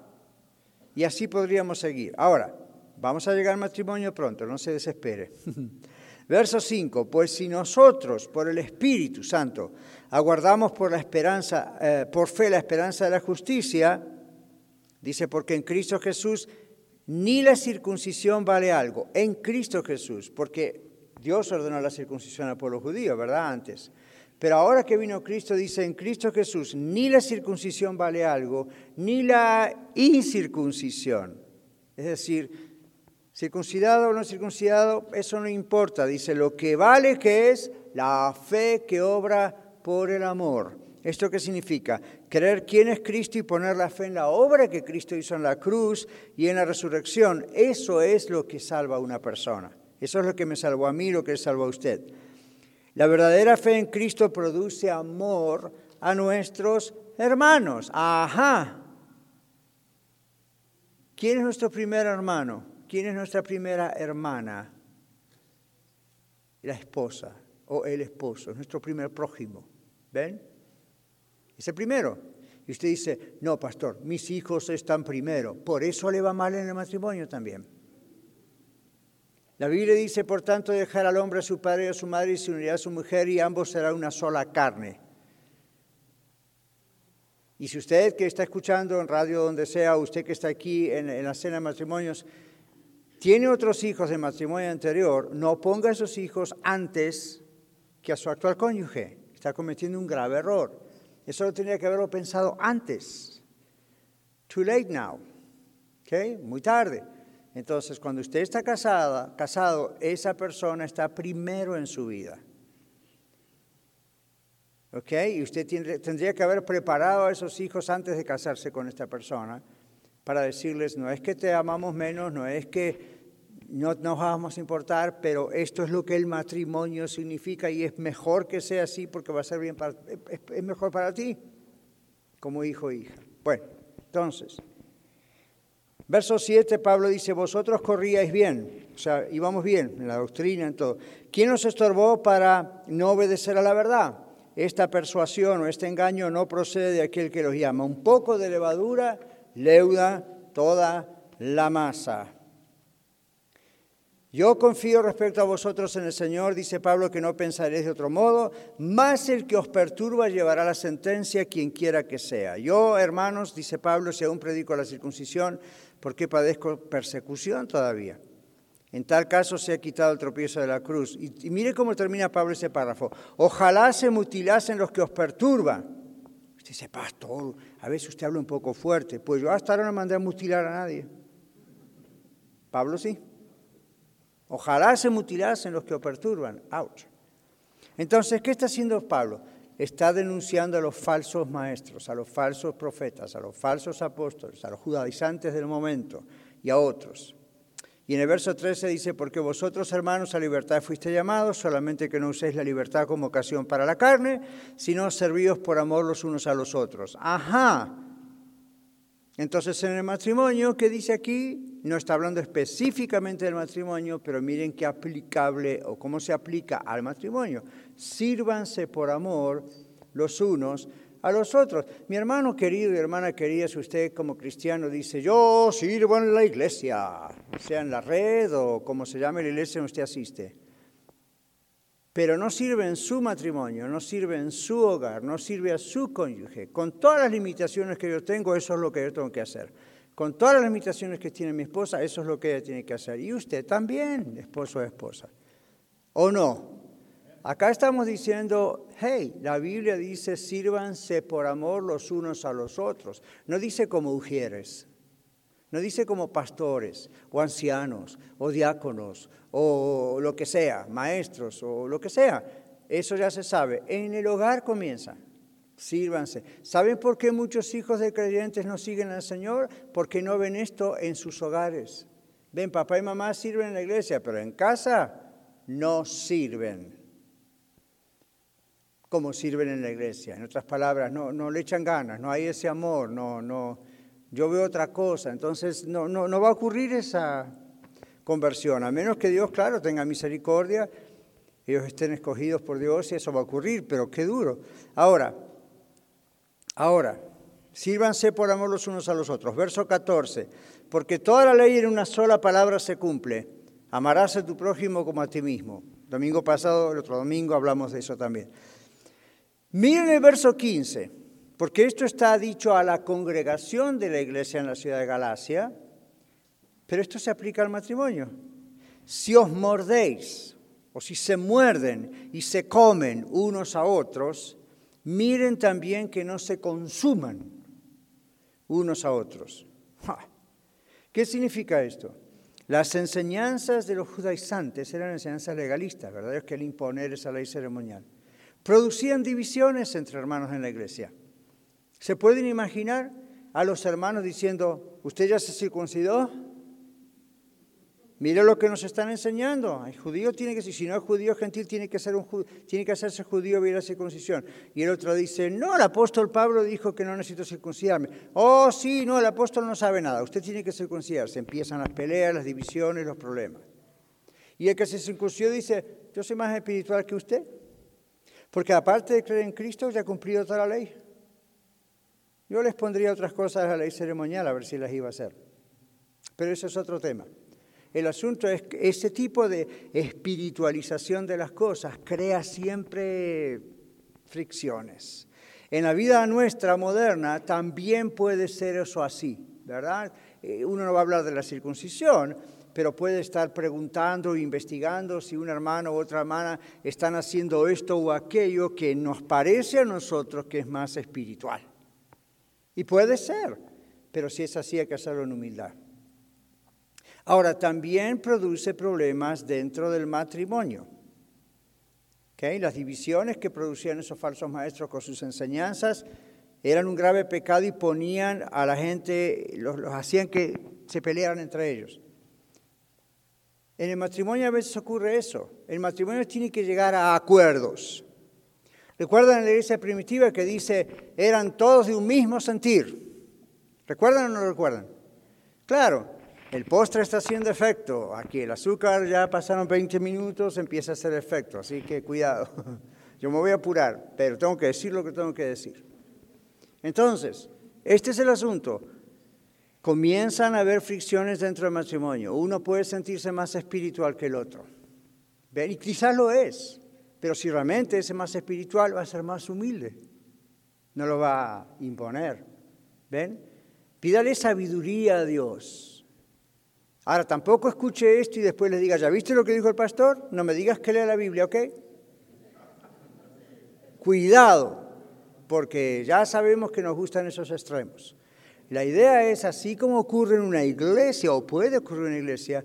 Y así podríamos seguir. Ahora, vamos a llegar al matrimonio pronto, no se desespere. Verso 5, pues si nosotros por el Espíritu Santo aguardamos por la esperanza, eh, por fe la esperanza de la justicia, dice, porque en Cristo Jesús ni la circuncisión vale algo, en Cristo Jesús, porque Dios ordenó la circuncisión al pueblo judío, ¿verdad? Antes. Pero ahora que vino Cristo, dice, en Cristo Jesús ni la circuncisión vale algo, ni la incircuncisión. Es decir, Circuncidado o no circuncidado, eso no importa. Dice, lo que vale que es la fe que obra por el amor. ¿Esto qué significa? Creer quién es Cristo y poner la fe en la obra que Cristo hizo en la cruz y en la resurrección. Eso es lo que salva a una persona. Eso es lo que me salvó a mí, lo que salvó a usted. La verdadera fe en Cristo produce amor a nuestros hermanos. Ajá. ¿Quién es nuestro primer hermano? ¿Quién es nuestra primera hermana? la esposa o el esposo, es nuestro primer prójimo. ¿Ven? Es el primero. Y usted dice, no, pastor, mis hijos están primero. Por eso le va mal en el matrimonio también. La Biblia dice, por tanto, dejar al hombre a su padre y a su madre y se unirá a su mujer y ambos serán una sola carne. Y si usted que está escuchando en radio donde sea, usted que está aquí en, la cena de matrimonios, tiene otros hijos de matrimonio anterior, no ponga a esos hijos antes que a su actual cónyuge. Está cometiendo un grave error. Eso lo tenía que haberlo pensado antes. Too late now. ¿Okay? Muy tarde. Entonces, cuando usted está casada, casado, esa persona está primero en su vida. ¿Ok? Y usted tendría que haber preparado a esos hijos antes de casarse con esta persona para decirles, no es que te amamos menos, no es que no nos vamos a importar, pero esto es lo que el matrimonio significa y es mejor que sea así porque va a ser bien para, es mejor para ti como hijo e hija. Bueno, entonces, verso 7, Pablo dice, vosotros corríais bien, o sea, íbamos bien en la doctrina, en todo. ¿Quién nos estorbó para no obedecer a la verdad? esta persuasión o este engaño no procede de aquel que los llama. Un poco de levadura leuda toda la masa. Yo confío respecto a vosotros en el Señor, dice Pablo, que no pensaréis de otro modo, más el que os perturba llevará la sentencia quien quiera que sea. Yo, hermanos, dice Pablo, si aún predico la circuncisión, ¿por qué padezco persecución todavía? En tal caso se ha quitado el tropiezo de la cruz. Y, mire cómo termina Pablo ese párrafo. Ojalá se mutilasen los que os perturban. Usted dice, pastor, a veces usted habla un poco fuerte. Pues yo hasta ahora no mandé a mutilar a nadie. Pablo sí. Ojalá se mutilasen los que os perturban. Ouch. Entonces, ¿qué está haciendo Pablo? Está denunciando a los falsos maestros, a los falsos profetas, a los falsos apóstoles, a los judaizantes del momento y a otros. Y en el verso 13 dice, porque vosotros hermanos a libertad fuiste llamados, solamente que no uséis la libertad como ocasión para la carne, sino servíos por amor los unos a los otros. Ajá. Entonces en el matrimonio, ¿qué dice aquí? No está hablando específicamente del matrimonio, pero miren qué aplicable o cómo se aplica al matrimonio. Sírvanse por amor los unos a los otros. Mi hermano querido y hermana querida, si usted como cristiano dice, yo sirvo en la iglesia, sea en la red o como se llame la iglesia en usted asiste, pero no sirve en su matrimonio, no sirve en su hogar, no sirve a su cónyuge, con todas las limitaciones que yo tengo, eso es lo que yo tengo que hacer. Con todas las limitaciones que tiene mi esposa, eso es lo que ella tiene que hacer. Y usted también, esposo o esposa. ¿O no? Acá estamos diciendo, hey, la Biblia dice, sírvanse por amor los unos a los otros. No dice como ujieres, no dice como pastores o ancianos o diáconos o lo que sea, maestros o lo que sea. Eso ya se sabe. En el hogar comienza. Sírvanse. ¿Saben por qué muchos hijos de creyentes no siguen al Señor? Porque no ven esto en sus hogares. Ven, papá y mamá sirven en la iglesia, pero en casa no sirven como sirven en la iglesia. En otras palabras, no, no le echan ganas, no hay ese amor, no, no, yo veo otra cosa. Entonces no, no, no va a ocurrir esa conversión, a menos que Dios, claro, tenga misericordia, ellos estén escogidos por Dios y eso va a ocurrir, pero qué duro. Ahora, ahora, sírvanse por amor los unos a los otros. Verso 14, porque toda la ley en una sola palabra se cumple. Amarás a tu prójimo como a ti mismo. Domingo pasado, el otro domingo hablamos de eso también. Miren el verso 15, porque esto está dicho a la congregación de la iglesia en la ciudad de Galacia, pero esto se aplica al matrimonio. Si os mordéis, o si se muerden y se comen unos a otros, miren también que no se consuman unos a otros. ¿Qué significa esto? Las enseñanzas de los judaizantes eran enseñanzas legalistas, ¿verdad? Es que el imponer esa ley ceremonial producían divisiones entre hermanos en la iglesia. ¿Se pueden imaginar a los hermanos diciendo, ¿usted ya se circuncidó? Mire lo que nos están enseñando. El judío tiene que, si no es judío gentil, tiene que, ser un, tiene que hacerse judío y ir a circuncisión. Y el otro dice, no, el apóstol Pablo dijo que no necesito circuncidarme. Oh, sí, no, el apóstol no sabe nada. Usted tiene que circuncidarse. Empiezan las peleas, las divisiones, los problemas. Y el que se circuncidó dice, yo soy más espiritual que usted. Porque aparte de creer en Cristo, ya he cumplido toda la ley. Yo les pondría otras cosas a la ley ceremonial a ver si las iba a hacer. Pero eso es otro tema. El asunto es que ese tipo de espiritualización de las cosas crea siempre fricciones. En la vida nuestra moderna también puede ser eso así, ¿verdad? Eh, uno no va a hablar de la circuncisión, pero puede estar preguntando investigando si un hermano u otra hermana están haciendo esto o aquello que nos parece a nosotros que es más espiritual. Y puede ser, pero si es así hay que hacerlo en humildad. Ahora, también produce problemas dentro del matrimonio. Las divisiones que producían esos falsos maestros con sus enseñanzas eran un grave pecado y ponían a la gente, los, hacían que se pelearan entre ellos. En el matrimonio a veces ocurre eso. El matrimonio tiene que llegar a acuerdos. ¿Recuerdan la iglesia primitiva que dice, eran todos de un mismo sentir? ¿Recuerdan o no recuerdan? Claro, el postre está haciendo efecto. Aquí el azúcar ya pasaron 20 minutos, empieza a hacer efecto. Así que cuidado. Yo me voy a apurar, pero tengo que decir lo que tengo que decir. Entonces, este es el asunto. Comienzan a haber fricciones dentro del matrimonio. Uno puede sentirse más espiritual que el otro. Y quizás lo es. Pero si realmente es más espiritual, va a ser más humilde. No lo va a imponer. ¿Ven? Pídale sabiduría a Dios Ahora, tampoco escuche esto y después le diga, ¿ya viste lo que dijo el pastor? No me digas que lea la Biblia, ¿ok? Cuidado, porque ya sabemos que nos gustan esos extremos. La idea es, así como ocurre en una iglesia, o puede ocurrir en una iglesia,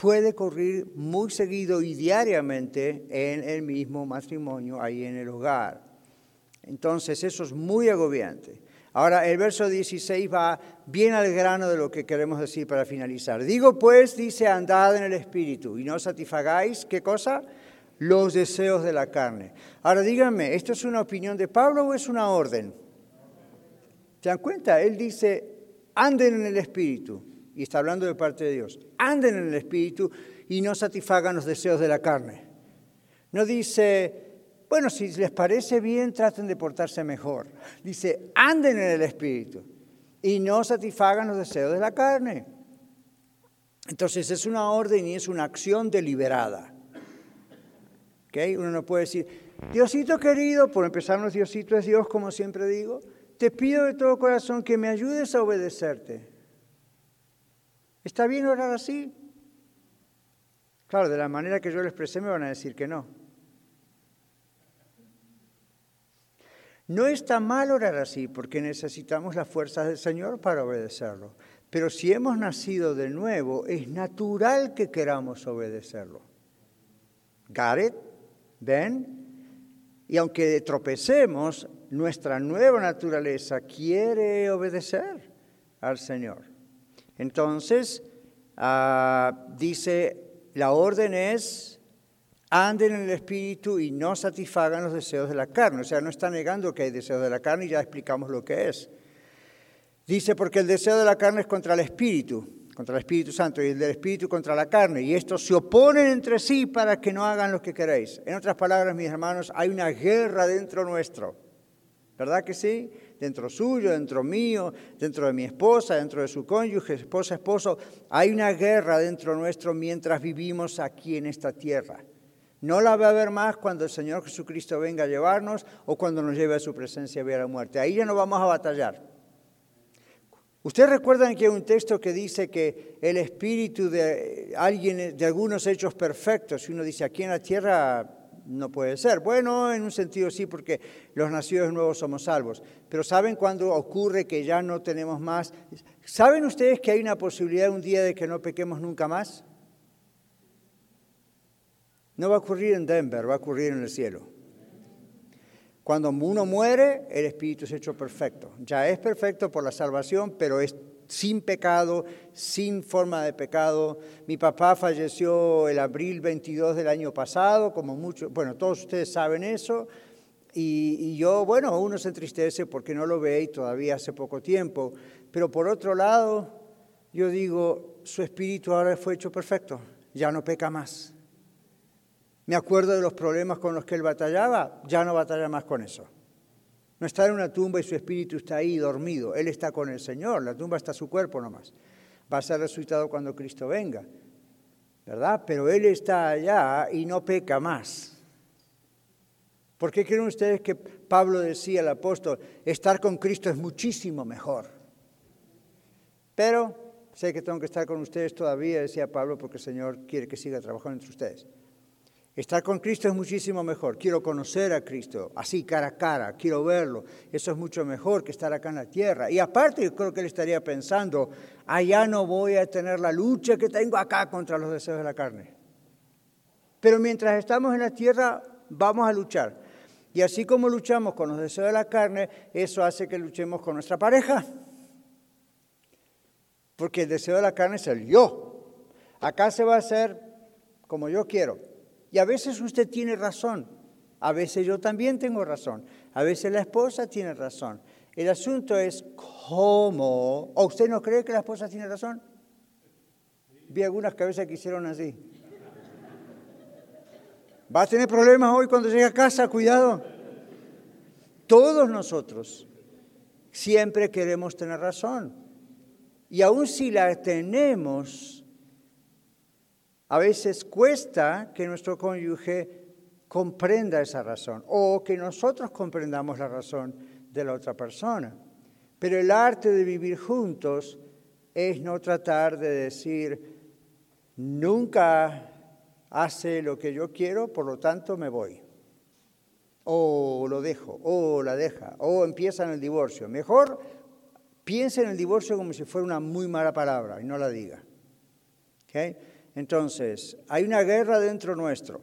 puede ocurrir muy seguido y diariamente en el mismo matrimonio, ahí en el hogar. Entonces, eso es muy agobiante. Ahora, el verso 16 va bien al grano de lo que queremos decir para finalizar. Digo pues, dice, andad en el Espíritu y no satisfagáis, ¿qué cosa? Los deseos de la carne. Ahora díganme, ¿esto es una opinión de Pablo o es una orden? ¿Se dan cuenta? Él dice, anden en el Espíritu, y está hablando de parte de Dios, anden en el Espíritu y no satisfagan los deseos de la carne. No dice, bueno, si les parece bien, traten de portarse mejor. Dice, anden en el Espíritu y no satisfagan los deseos de la carne. Entonces es una orden y es una acción deliberada. ¿Okay? Uno no puede decir, Diosito querido, por empezar, no Diosito es Dios, como siempre digo, te pido de todo corazón que me ayudes a obedecerte. ¿Está bien orar así? Claro, de la manera que yo lo expresé me van a decir que no. No está mal orar así porque necesitamos las fuerzas del Señor para obedecerlo. Pero si hemos nacido de nuevo, es natural que queramos obedecerlo. ¿Got ¿Ven? Y aunque tropecemos, nuestra nueva naturaleza quiere obedecer al Señor. Entonces, ah, dice, la orden es anden en el espíritu y no satisfagan los deseos de la carne. O sea, no está negando que hay deseos de la carne y ya explicamos lo que es. Dice, porque el deseo de la carne es contra el espíritu, contra el Espíritu Santo, y el del espíritu contra la carne. Y estos se oponen entre sí para que no hagan lo que queréis. En otras palabras, mis hermanos, hay una guerra dentro nuestro. ¿Verdad que sí? Dentro suyo, dentro mío, dentro de mi esposa, dentro de su cónyuge, esposa, esposo. Hay una guerra dentro nuestro mientras vivimos aquí en esta tierra. No la va a haber más cuando el Señor Jesucristo venga a llevarnos o cuando nos lleve a su presencia y la muerte. Ahí ya no vamos a batallar. Ustedes recuerdan que hay un texto que dice que el espíritu de alguien, de algunos hechos perfectos, y uno dice aquí en la tierra no puede ser. Bueno, en un sentido sí, porque los nacidos nuevos somos salvos. Pero ¿saben cuándo ocurre que ya no tenemos más? ¿Saben ustedes que hay una posibilidad un día de que no pequemos nunca más? No va a ocurrir en Denver, va a ocurrir en el cielo. Cuando uno muere, el espíritu es hecho perfecto. Ya es perfecto por la salvación, pero es sin pecado, sin forma de pecado. Mi papá falleció el abril 22 del año pasado, como muchos, bueno, todos ustedes saben eso. Y, y, yo, bueno, uno se entristece porque no lo ve y todavía hace poco tiempo. Pero por otro lado, yo digo, su espíritu ahora fue hecho perfecto, ya no peca más. Me acuerdo de los problemas con los que él batallaba, ya no batalla más con eso. No está en una tumba y su espíritu está ahí dormido. Él está con el Señor, la tumba está su cuerpo nomás. Va a ser resucitado cuando Cristo venga, ¿verdad? Pero Él está allá y no peca más. ¿Por qué creen ustedes que Pablo decía al apóstol, estar con Cristo es muchísimo mejor? Pero sé que tengo que estar con ustedes todavía, decía Pablo, porque el Señor quiere que siga trabajando entre ustedes. Estar con Cristo es muchísimo mejor. Quiero conocer a Cristo, así cara a cara, quiero verlo. Eso es mucho mejor que estar acá en la tierra. Y aparte, yo creo que él estaría pensando, allá no voy a tener la lucha que tengo acá contra los deseos de la carne. Pero mientras estamos en la tierra, vamos a luchar. Y así como luchamos con los deseos de la carne, eso hace que luchemos con nuestra pareja. Porque el deseo de la carne es el yo. Acá se va a hacer como yo quiero. Y a veces usted tiene razón, a veces yo también tengo razón, a veces la esposa tiene razón. El asunto es cómo, ¿o usted no cree que la esposa tiene razón? Vi algunas cabezas que hicieron así. Va a tener problemas hoy cuando llegue a casa, cuidado. Todos nosotros siempre queremos tener razón. Y aun si la tenemos, a veces cuesta que nuestro cónyuge comprenda esa razón o que nosotros comprendamos la razón de la otra persona. Pero el arte de vivir juntos es no tratar de decir, nunca hace lo que yo quiero, por lo tanto me voy. O lo dejo, o la deja, o empieza en el divorcio. Mejor piense en el divorcio como si fuera una muy mala palabra y no la diga. ¿Okay? Entonces, hay una guerra dentro nuestro.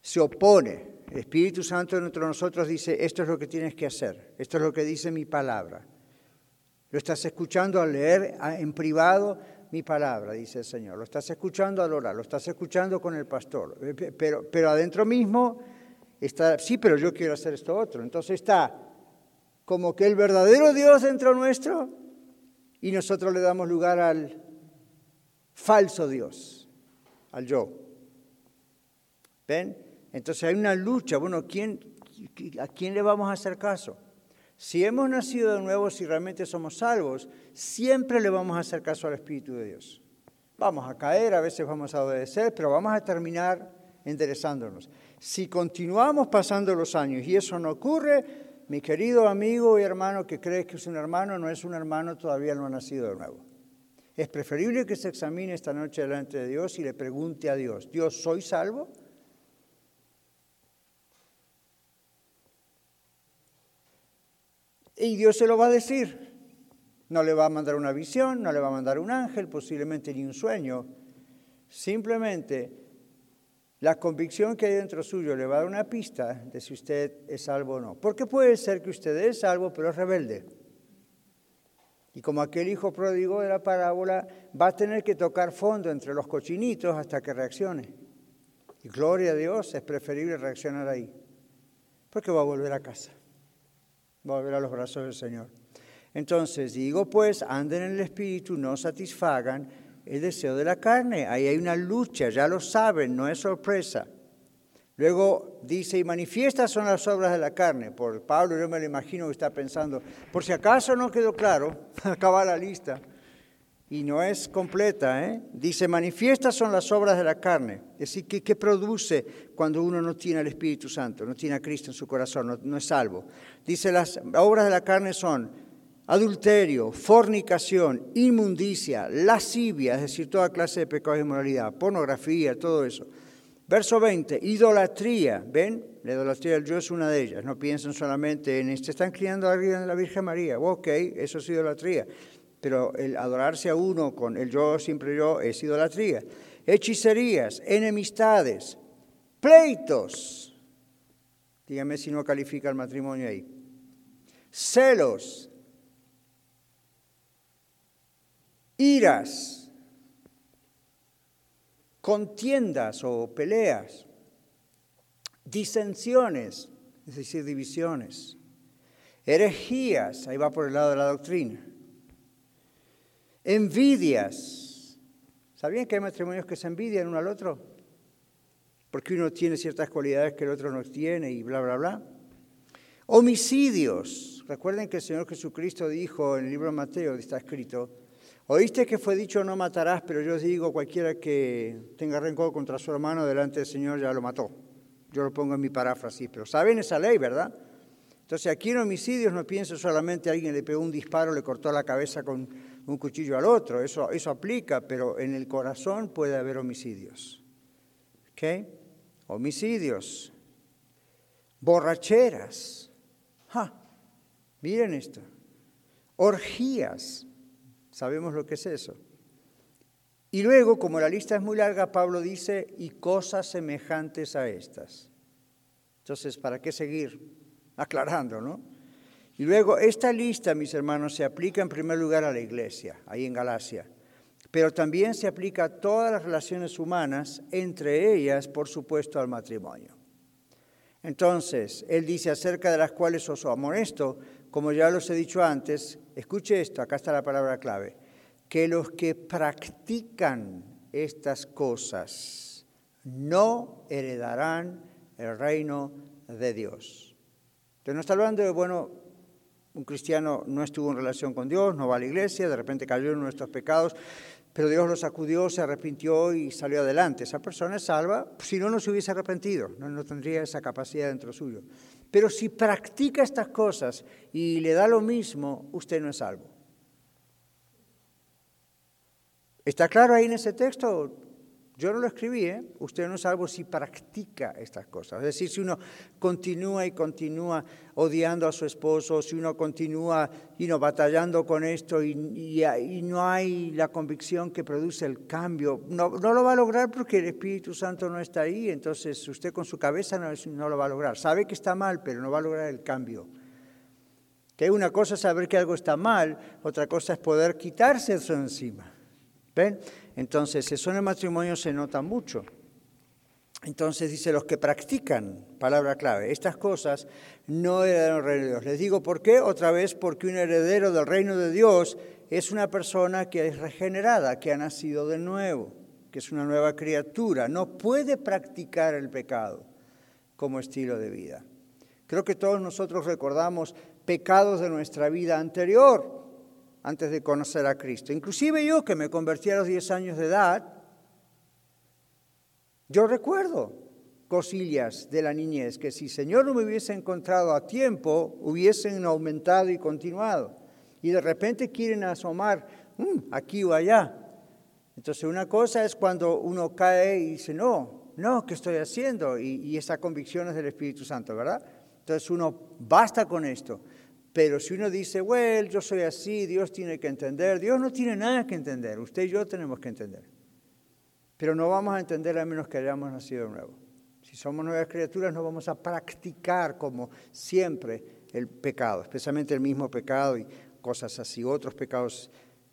Se opone. El Espíritu Santo dentro de nosotros dice, esto es lo que tienes que hacer, esto es lo que dice mi palabra. Lo estás escuchando al leer en privado mi palabra, dice el Señor. Lo estás escuchando al orar, lo estás escuchando con el pastor. Eh, pero, pero adentro mismo está, sí, pero yo quiero hacer esto otro. Entonces está como que el verdadero Dios dentro nuestro y nosotros le damos lugar al falso Dios, al yo. ¿Ven? Entonces hay una lucha. Bueno, ¿quién, ¿a quién le vamos a hacer caso? Si hemos nacido de nuevo, si realmente somos salvos, siempre le vamos a hacer caso al Espíritu de Dios. Vamos a caer, a veces vamos a obedecer, pero vamos a terminar enderezándonos. Si continuamos pasando los años y eso no ocurre, mi querido amigo y hermano que cree que es un hermano, no es un hermano, todavía no ha nacido de nuevo. Es preferible que se examine esta noche delante de Dios y le pregunte a Dios, Dios, ¿soy salvo? Y Dios se lo va a decir. No le va a mandar una visión, no le va a mandar un ángel, posiblemente ni un sueño. Simplemente la convicción que hay dentro suyo le va a dar una pista de si usted es salvo o no. Porque puede ser que usted es salvo, pero es rebelde. Y como aquel hijo pródigo de la parábola, va a tener que tocar fondo entre los cochinitos hasta que reaccione. Y gloria a Dios, es preferible reaccionar ahí, porque va a volver a casa, va a volver a los brazos del Señor. Entonces, digo pues, anden en el Espíritu, no satisfagan el deseo de la carne. Ahí hay una lucha, ya lo saben, no es sorpresa. Luego dice, y manifiestas son las obras de la carne. Por Pablo yo me lo imagino que está pensando, por si acaso no quedó claro, acaba la lista. Y no es completa, ¿eh? Dice, manifiestas son las obras de la carne. Es decir, ¿qué, produce cuando uno no tiene al Espíritu Santo, no tiene a Cristo en su corazón, no, no es salvo? Dice, las obras de la carne son adulterio, fornicación, inmundicia, lascivia, es decir, toda clase de pecados y moralidad, pornografía, todo eso Verso 20, idolatría. ¿Ven? La idolatría del yo es una de ellas. No piensen solamente en, se están criando arriba en la Virgen María. Ok, eso es idolatría. Pero el adorarse a uno con el yo, siempre yo, es idolatría. Hechicerías, enemistades, pleitos. Dígame si no califica el matrimonio ahí. Celos, iras contiendas o peleas, disensiones, es decir, divisiones, herejías, ahí va por el lado de la doctrina, envidias. ¿Sabían que hay matrimonios que se envidian uno al otro? porque uno tiene ciertas cualidades que el otro no tiene y bla, bla, bla. Homicidios. Recuerden que el Señor Jesucristo dijo en el libro de Mateo, está escrito, oíste que fue dicho no matarás, pero yo os digo, cualquiera que tenga rencor contra su hermano delante del Señor ya lo mató. Yo lo pongo en mi paráfrasis, pero saben esa ley, ¿verdad? Entonces aquí en homicidios no pienso solamente alguien le pegó un disparo, le cortó la cabeza con un cuchillo al otro, eso, eso aplica, pero en el corazón puede haber homicidios. ¿Ok? homicidios, borracheras. Miren esto. Orgías. Sabemos lo que es eso. Y luego, como la lista es muy larga, Pablo dice, y cosas semejantes a estas. Entonces, ¿para qué seguir aclarando, no? Y luego, esta lista, mis hermanos, se aplica en primer lugar a la iglesia, ahí en Galacia pero también se aplica a todas las relaciones humanas, entre ellas, por supuesto, al matrimonio. Entonces, él dice acerca de las cuales os amonesto, como ya los he dicho antes, escuche esto, acá está la palabra clave, que los que practican estas cosas no heredarán el reino de Dios. Entonces no está hablando de, bueno, un cristiano no estuvo en relación con Dios, no va a la iglesia, de repente cayó en nuestros pecados, pero Dios lo sacudió, se arrepintió y salió adelante. Esa persona es salva, si no, no se hubiese arrepentido, no, no tendría esa capacidad dentro suyo. Pero si practica estas cosas y le da lo mismo, usted no es salvo. ¿Está claro ahí en ese texto? Yo no lo escribí, ¿eh? usted no salvo si practica estas cosas. Es decir, si uno continúa y continúa odiando a su esposo, si uno continúa y no batallando con esto y, no hay la convicción que produce el cambio, no, lo va a lograr porque el Espíritu Santo no está ahí, entonces usted con su cabeza no, no lo va a lograr. Sabe que está mal, pero no va a lograr el cambio. Que una cosa es saber que algo está mal, otra cosa es poder quitarse eso encima. ¿Ven? Entonces, eso en el matrimonio se nota mucho. Entonces dice, los que practican, palabra clave, estas cosas no heredan el de Dios. Les digo por qué, otra vez, porque un heredero del reino de Dios es una persona que es regenerada, que ha nacido de nuevo, que es una nueva criatura. No puede practicar el pecado como estilo de vida. Creo que todos nosotros recordamos pecados de nuestra vida anterior, antes de conocer a Cristo. Inclusive yo que me convertí a los 10 años de edad, yo recuerdo cosillas de la niñez que si Señor no me hubiese encontrado a tiempo, hubiesen aumentado y continuado. Y de repente quieren asomar mm, aquí o allá. Entonces una cosa es cuando uno cae y dice, no, no, ¿qué estoy haciendo? Y, y esa convicción es del Espíritu Santo, ¿verdad? Entonces uno basta con esto. Pero si uno dice, bueno, yo soy así, Dios tiene que entender, Dios no tiene nada que entender, usted y yo tenemos que entender. Pero no vamos a entender a menos que hayamos nacido de nuevo. Si somos nuevas criaturas, no vamos a practicar como siempre el pecado, especialmente el mismo pecado y cosas así, otros pecados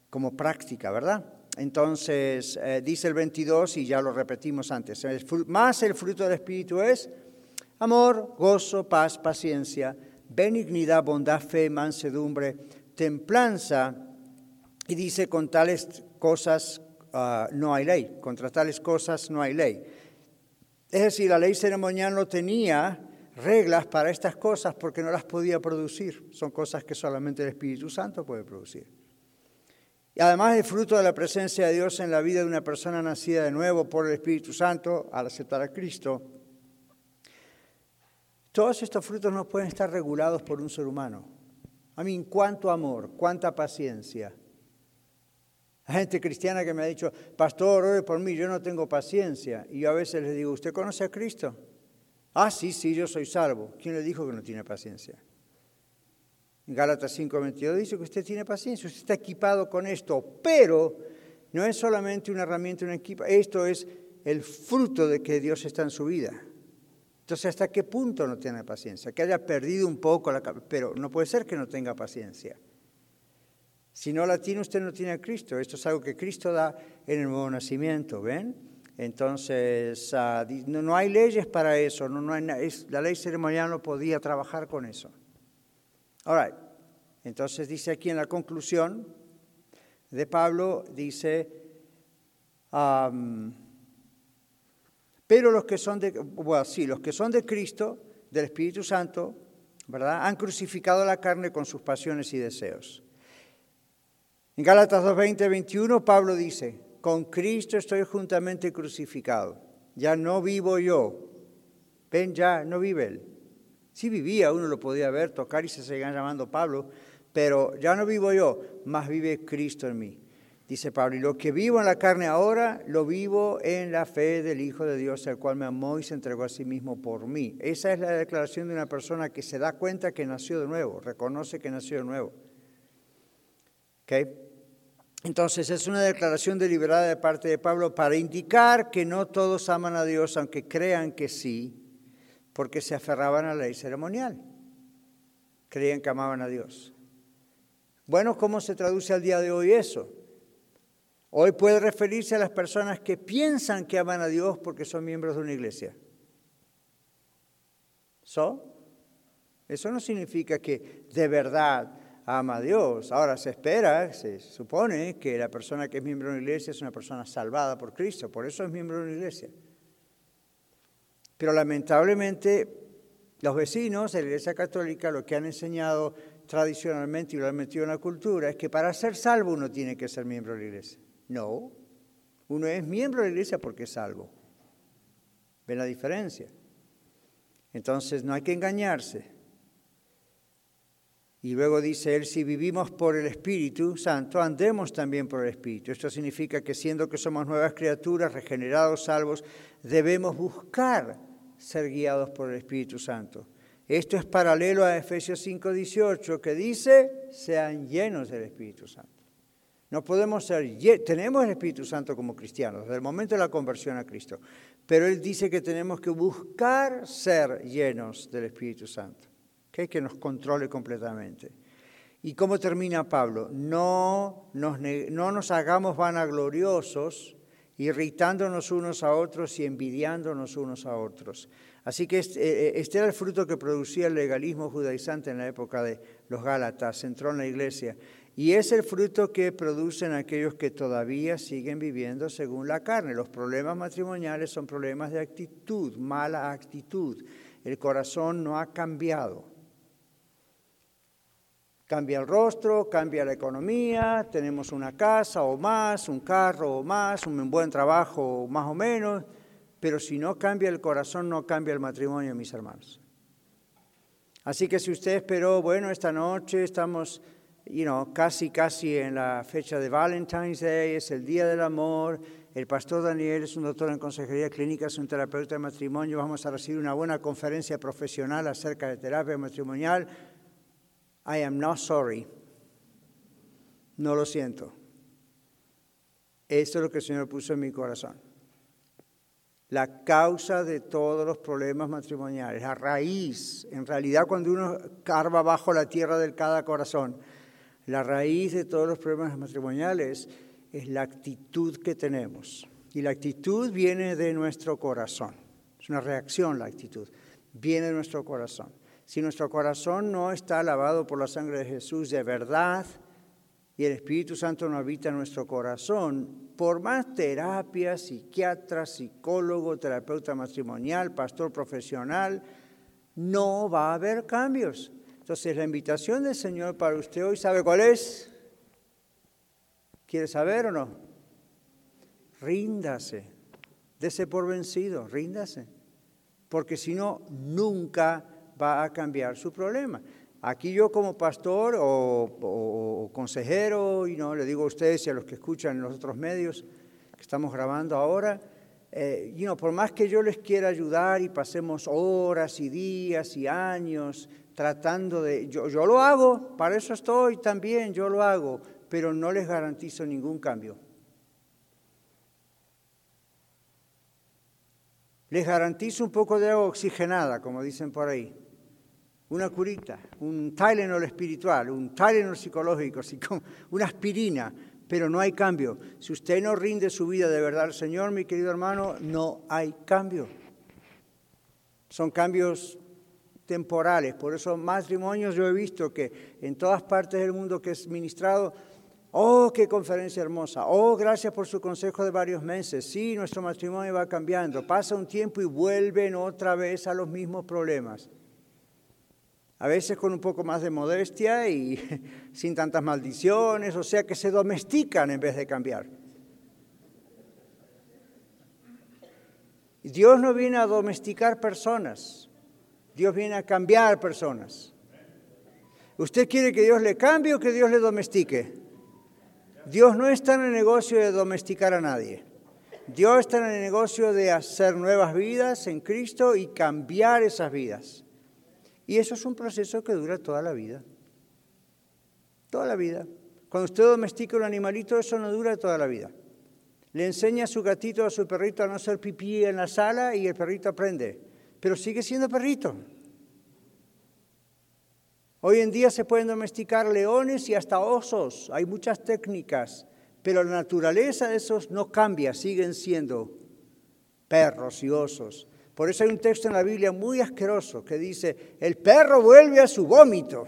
como práctica, ¿verdad? Entonces, eh, dice el 22 y ya lo repetimos antes, más el fruto del Espíritu es amor, gozo, paz, paciencia benignidad, bondad, fe, mansedumbre, templanza, y dice, con tales cosas ah, no hay ley, contra tales cosas no hay ley. Es decir, la ley ceremonial no tenía reglas para estas cosas porque no las podía producir. Son cosas que solamente el Espíritu Santo puede producir. Y además el fruto de la presencia de Dios en la vida de una persona nacida de nuevo por el Espíritu Santo al aceptar a Cristo todos estos frutos no pueden estar regulados por un ser humano. A mí, cuánto amor, cuánta paciencia. Hay gente cristiana que me ha dicho, pastor, ore por mí, yo no tengo paciencia. Y yo a veces les digo, ¿usted conoce a Cristo? Ah, sí, sí, yo soy salvo. ¿Quién le dijo que no tiene paciencia? En Gálatas 5:22 dice que usted tiene paciencia, usted está equipado con esto, pero no es solamente una herramienta, una equipa, esto es el fruto de que Dios está en su vida. Entonces, ¿hasta qué punto no tiene paciencia? Que haya perdido un poco la pero no puede ser que no tenga paciencia. Si no la tiene, usted no tiene a Cristo. Esto es algo que Cristo da en el nuevo nacimiento, ¿ven? Entonces, ah, no, hay leyes para eso, no, hay, la ley ceremonial no podía trabajar con eso. Ahora, entonces dice aquí en la conclusión de Pablo, dice, Pero los que son de, sí, los que son de Cristo, del Espíritu Santo, ¿verdad? Han crucificado la carne con sus pasiones y deseos. En Gálatas 2, 20, 21, Pablo dice, con Cristo estoy juntamente crucificado. Ya no vivo yo. Ven, ya no vive él. Sí vivía, uno lo podía ver, tocar y se seguían llamando Pablo, pero ya no vivo yo, más vive Cristo en mí. Dice Pablo, y lo que vivo en la carne ahora, lo vivo en la fe del Hijo de Dios, el cual me amó y se entregó a sí mismo por mí. Esa es la declaración de una persona que se da cuenta que nació de nuevo, reconoce que nació de nuevo. Entonces es una declaración deliberada de parte de Pablo para indicar que no todos aman a Dios, aunque crean que sí, porque se aferraban a la ley ceremonial. Creían que amaban a Dios. Bueno, ¿cómo se traduce al día de hoy eso? Hoy puede referirse a las personas que piensan que aman a Dios porque son miembros de una iglesia. ¿So? Eso no significa que de verdad ama a Dios. Ahora se espera, se supone que la persona que es miembro de una iglesia es una persona salvada por Cristo, por eso es miembro de una iglesia. Pero lamentablemente los vecinos de la Iglesia Católica lo que han enseñado tradicionalmente y lo han metido en la cultura es que para ser salvo uno tiene que ser miembro de la iglesia. No, uno es miembro de la iglesia porque es salvo. ¿Ven la diferencia? Entonces no hay que engañarse. Y luego dice él, si vivimos por el Espíritu Santo, andemos también por el Espíritu. Esto significa que siendo que somos nuevas criaturas, regenerados, salvos, debemos buscar ser guiados por el Espíritu Santo. Esto es paralelo a Efesios 5:18 que dice, sean llenos del Espíritu Santo. No podemos ser, tenemos el Espíritu Santo como cristianos, desde el momento de la conversión a Cristo, pero Él dice que tenemos que buscar ser llenos del Espíritu Santo, que nos controle completamente. ¿Y cómo termina Pablo? No nos, no nos hagamos vanagloriosos, irritándonos unos a otros y envidiándonos unos a otros. Así que este, eh, eh, este, era el fruto que producía el legalismo judaizante en la época de los Gálatas, entró en la iglesia. Y es el fruto que producen aquellos que todavía siguen viviendo según la carne. Los problemas matrimoniales son problemas de actitud, mala actitud. El corazón no ha cambiado. Cambia el rostro, cambia la economía, tenemos una casa o más, un carro o más, un buen trabajo más o menos, pero si no cambia el corazón, no cambia el matrimonio, mis hermanos. Así que si usted esperó, bueno, esta noche estamos, you know, casi, casi en la fecha de Valentine's Day, es el Día del Amor, el pastor Daniel es un doctor en consejería clínica, es un terapeuta de matrimonio, vamos a recibir una buena conferencia profesional acerca de terapia matrimonial I am not sorry. No lo siento. Esto es lo que el Señor puso en mi corazón. La causa de todos los problemas matrimoniales, la raíz, en realidad cuando uno carva bajo la tierra del cada corazón, la raíz de todos los problemas matrimoniales es la actitud que tenemos. Y la actitud viene de nuestro corazón. Es una reacción la actitud. Viene de nuestro corazón. Si nuestro corazón no está lavado por la sangre de Jesús de verdad y el Espíritu Santo no habita en nuestro corazón, por más terapia, psiquiatra, psicólogo, terapeuta matrimonial, pastor profesional, no va a haber cambios. Entonces la invitación del Señor para usted hoy, ¿sabe cuál es? ¿Quiere saber o no? Ríndase, dese por vencido, ríndase, porque si no, nunca va a cambiar su problema. Aquí yo como pastor o, consejero, y no le digo a ustedes y a los que escuchan en los otros medios que estamos grabando ahora, eh, por más que yo les quiera ayudar y pasemos horas y días y años tratando de, yo, yo lo hago, para eso estoy también, yo lo hago, pero no les garantizo ningún cambio. Les garantizo un poco de agua oxigenada, como dicen por ahí una curita, un Tylenol espiritual, un Tylenol psicológico, una aspirina, pero no hay cambio. Si usted no rinde su vida de verdad al Señor, mi querido hermano, no hay cambio. Son cambios temporales. Por eso matrimonios yo he visto que en todas partes del mundo que es ministrado, Oh, qué conferencia hermosa. Oh, gracias por su consejo de varios meses. Sí, nuestro matrimonio va cambiando. Pasa un tiempo y vuelven otra vez a los mismos problemas. A veces con un poco más de modestia y sin tantas maldiciones, o sea que se domestican en vez de cambiar. Dios no viene a domesticar personas, Dios viene a cambiar personas. ¿Usted quiere que Dios le cambie o que Dios le domestique? Dios no está en el negocio de domesticar a nadie. Dios está en el negocio de hacer nuevas vidas en Cristo y cambiar esas vidas. Y eso es un proceso que dura toda la vida. Toda la vida. Cuando usted domestica un animalito, eso no dura toda la vida. Le enseña a su gatito, a su perrito a no hacer pipí en la sala y el perrito aprende. Pero sigue siendo perrito. Hoy en día se pueden domesticar leones y hasta osos. Hay muchas técnicas, pero la naturaleza de esos no cambia, siguen siendo perros y osos. Por eso hay un texto en la Biblia muy asqueroso que dice, el perro vuelve a su vómito,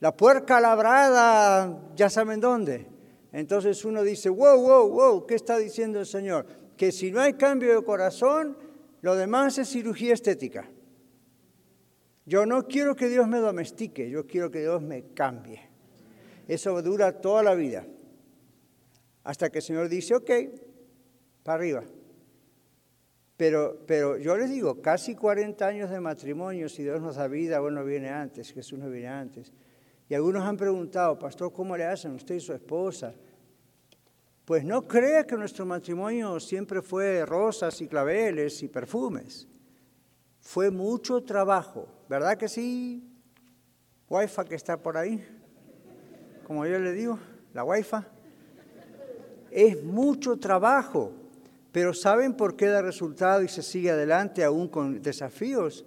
la puerca labrada, ya saben dónde. Entonces uno dice, wow, wow, wow, ¿qué está diciendo el Señor? Que si no hay cambio de corazón, lo demás es cirugía estética. Yo no quiero que Dios me domestique, yo quiero que Dios me cambie. Eso dura toda la vida. Hasta que el Señor dice, ok, para arriba. Pero, pero yo les digo, casi 40 años de matrimonio, si Dios nos da vida, bueno, viene antes, Jesús no viene antes. Y algunos han preguntado, pastor, ¿cómo le hacen usted y su esposa? Pues no crea que nuestro matrimonio siempre fue rosas y claveles y perfumes. Fue mucho trabajo, ¿verdad que sí? Wifi que está por ahí, como yo le digo, la wifi. Es mucho trabajo, pero ¿saben por qué da resultado y se sigue adelante aún con desafíos?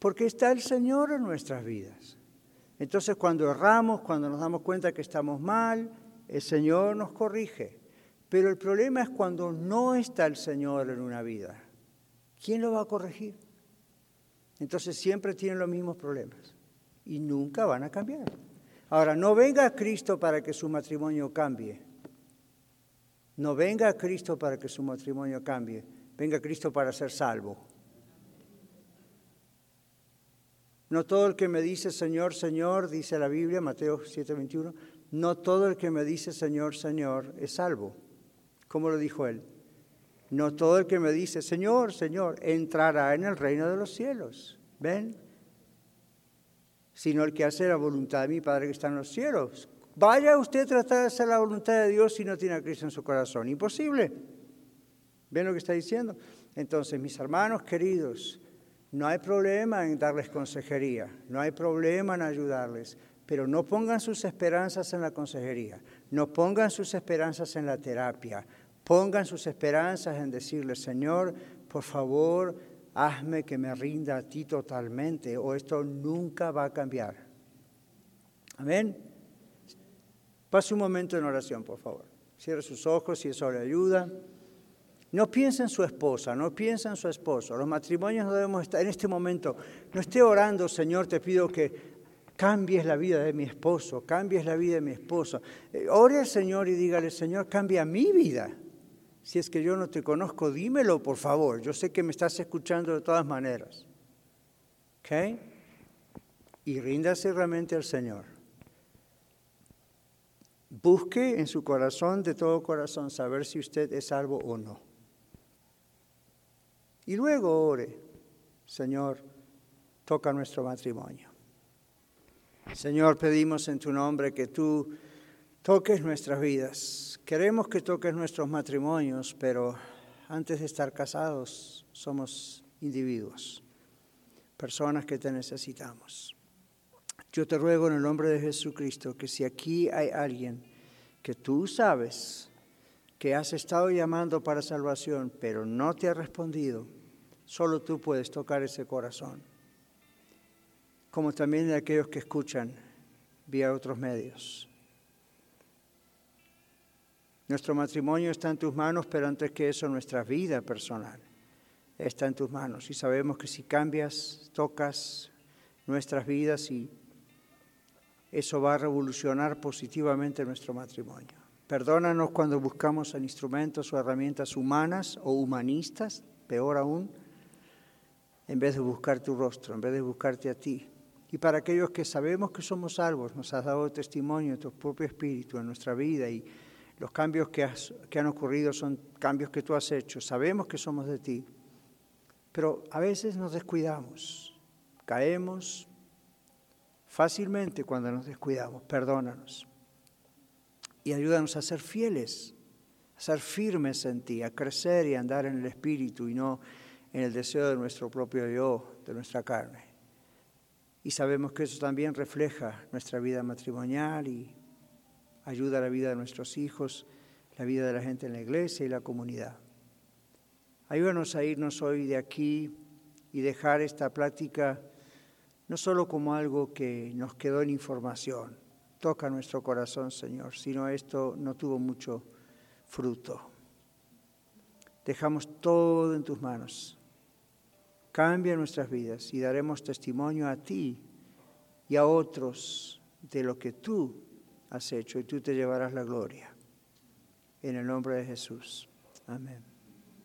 Porque está el Señor en nuestras vidas. Entonces cuando erramos, cuando nos damos cuenta que estamos mal, el Señor nos corrige. Pero el problema es cuando no está el Señor en una vida. ¿Quién lo va a corregir? Entonces siempre tienen los mismos problemas y nunca van a cambiar. Ahora, no venga Cristo para que su matrimonio cambie. No venga a Cristo para que su matrimonio cambie. Venga a Cristo para ser salvo. No todo el que me dice Señor, Señor, dice la Biblia, Mateo 7:21, no todo el que me dice Señor, Señor es salvo. ¿Cómo lo dijo él? No todo el que me dice Señor, Señor, entrará en el reino de los cielos. ¿Ven? Sino el que hace la voluntad de mi Padre que está en los cielos. Vaya usted a tratar de hacer la voluntad de Dios si no tiene a Cristo en su corazón. Imposible. ¿Ven lo que está diciendo? Entonces, mis hermanos queridos, no hay problema en darles consejería, no hay problema en ayudarles, pero no pongan sus esperanzas en la consejería, no pongan sus esperanzas en la terapia, pongan sus esperanzas en decirle, Señor, por favor, hazme que me rinda a ti totalmente o esto nunca va a cambiar. Amén. Pase un momento en oración, por favor. Cierre sus ojos si eso le ayuda. No piensa en su esposa, no piensa en su esposo. Los matrimonios no debemos estar en este momento. No esté orando, Señor, te pido que cambies la vida de mi esposo, cambies la vida de mi esposa. Eh, ore al Señor y dígale, Señor, cambia mi vida. Si es que yo no te conozco, dímelo, por favor. Yo sé que me estás escuchando de todas maneras. ¿Ok? Y ríndase realmente al Señor. Busque en su corazón, de todo corazón, saber si usted es salvo o no. Y luego ore, Señor, toca nuestro matrimonio. Señor, pedimos en tu nombre que tú toques nuestras vidas. Queremos que toques nuestros matrimonios, pero antes de estar casados somos individuos, personas que te necesitamos. Yo te ruego en el nombre de Jesucristo que si aquí hay alguien que tú sabes que has estado llamando para salvación, pero no te ha respondido, Solo tú puedes tocar ese corazón, como también de aquellos que escuchan vía otros medios. Nuestro matrimonio está en tus manos, pero antes que eso nuestra vida personal está en tus manos. Y sabemos que si cambias, tocas nuestras vidas y eso va a revolucionar positivamente nuestro matrimonio. Perdónanos cuando buscamos instrumentos o herramientas humanas o humanistas, peor aún, en vez de buscar tu rostro, en vez de buscarte a ti. Y para aquellos que sabemos que somos salvos, nos has dado testimonio de tu propio espíritu en nuestra vida y los cambios que han ocurrido son cambios que tú has hecho. Sabemos que somos de ti, pero a veces nos descuidamos, caemos fácilmente cuando nos descuidamos. Perdónanos y ayúdanos a ser fieles, a ser firmes en ti, a crecer y andar en el Espíritu y no en el deseo de nuestro propio yo, de nuestra carne. Y sabemos que eso también refleja nuestra vida matrimonial y ayuda a la vida de nuestros hijos, la vida de la gente en la iglesia y la comunidad. Ayúdanos a irnos hoy de aquí y dejar esta plática no solo como algo que nos quedó en información, toca nuestro corazón, Señor, sino esto no tuvo mucho fruto. Dejamos todo en tus manos. Cambia nuestras vidas y daremos testimonio a ti y a otros de lo que tú has hecho y tú te llevarás la gloria. En el nombre de Jesús. Amén.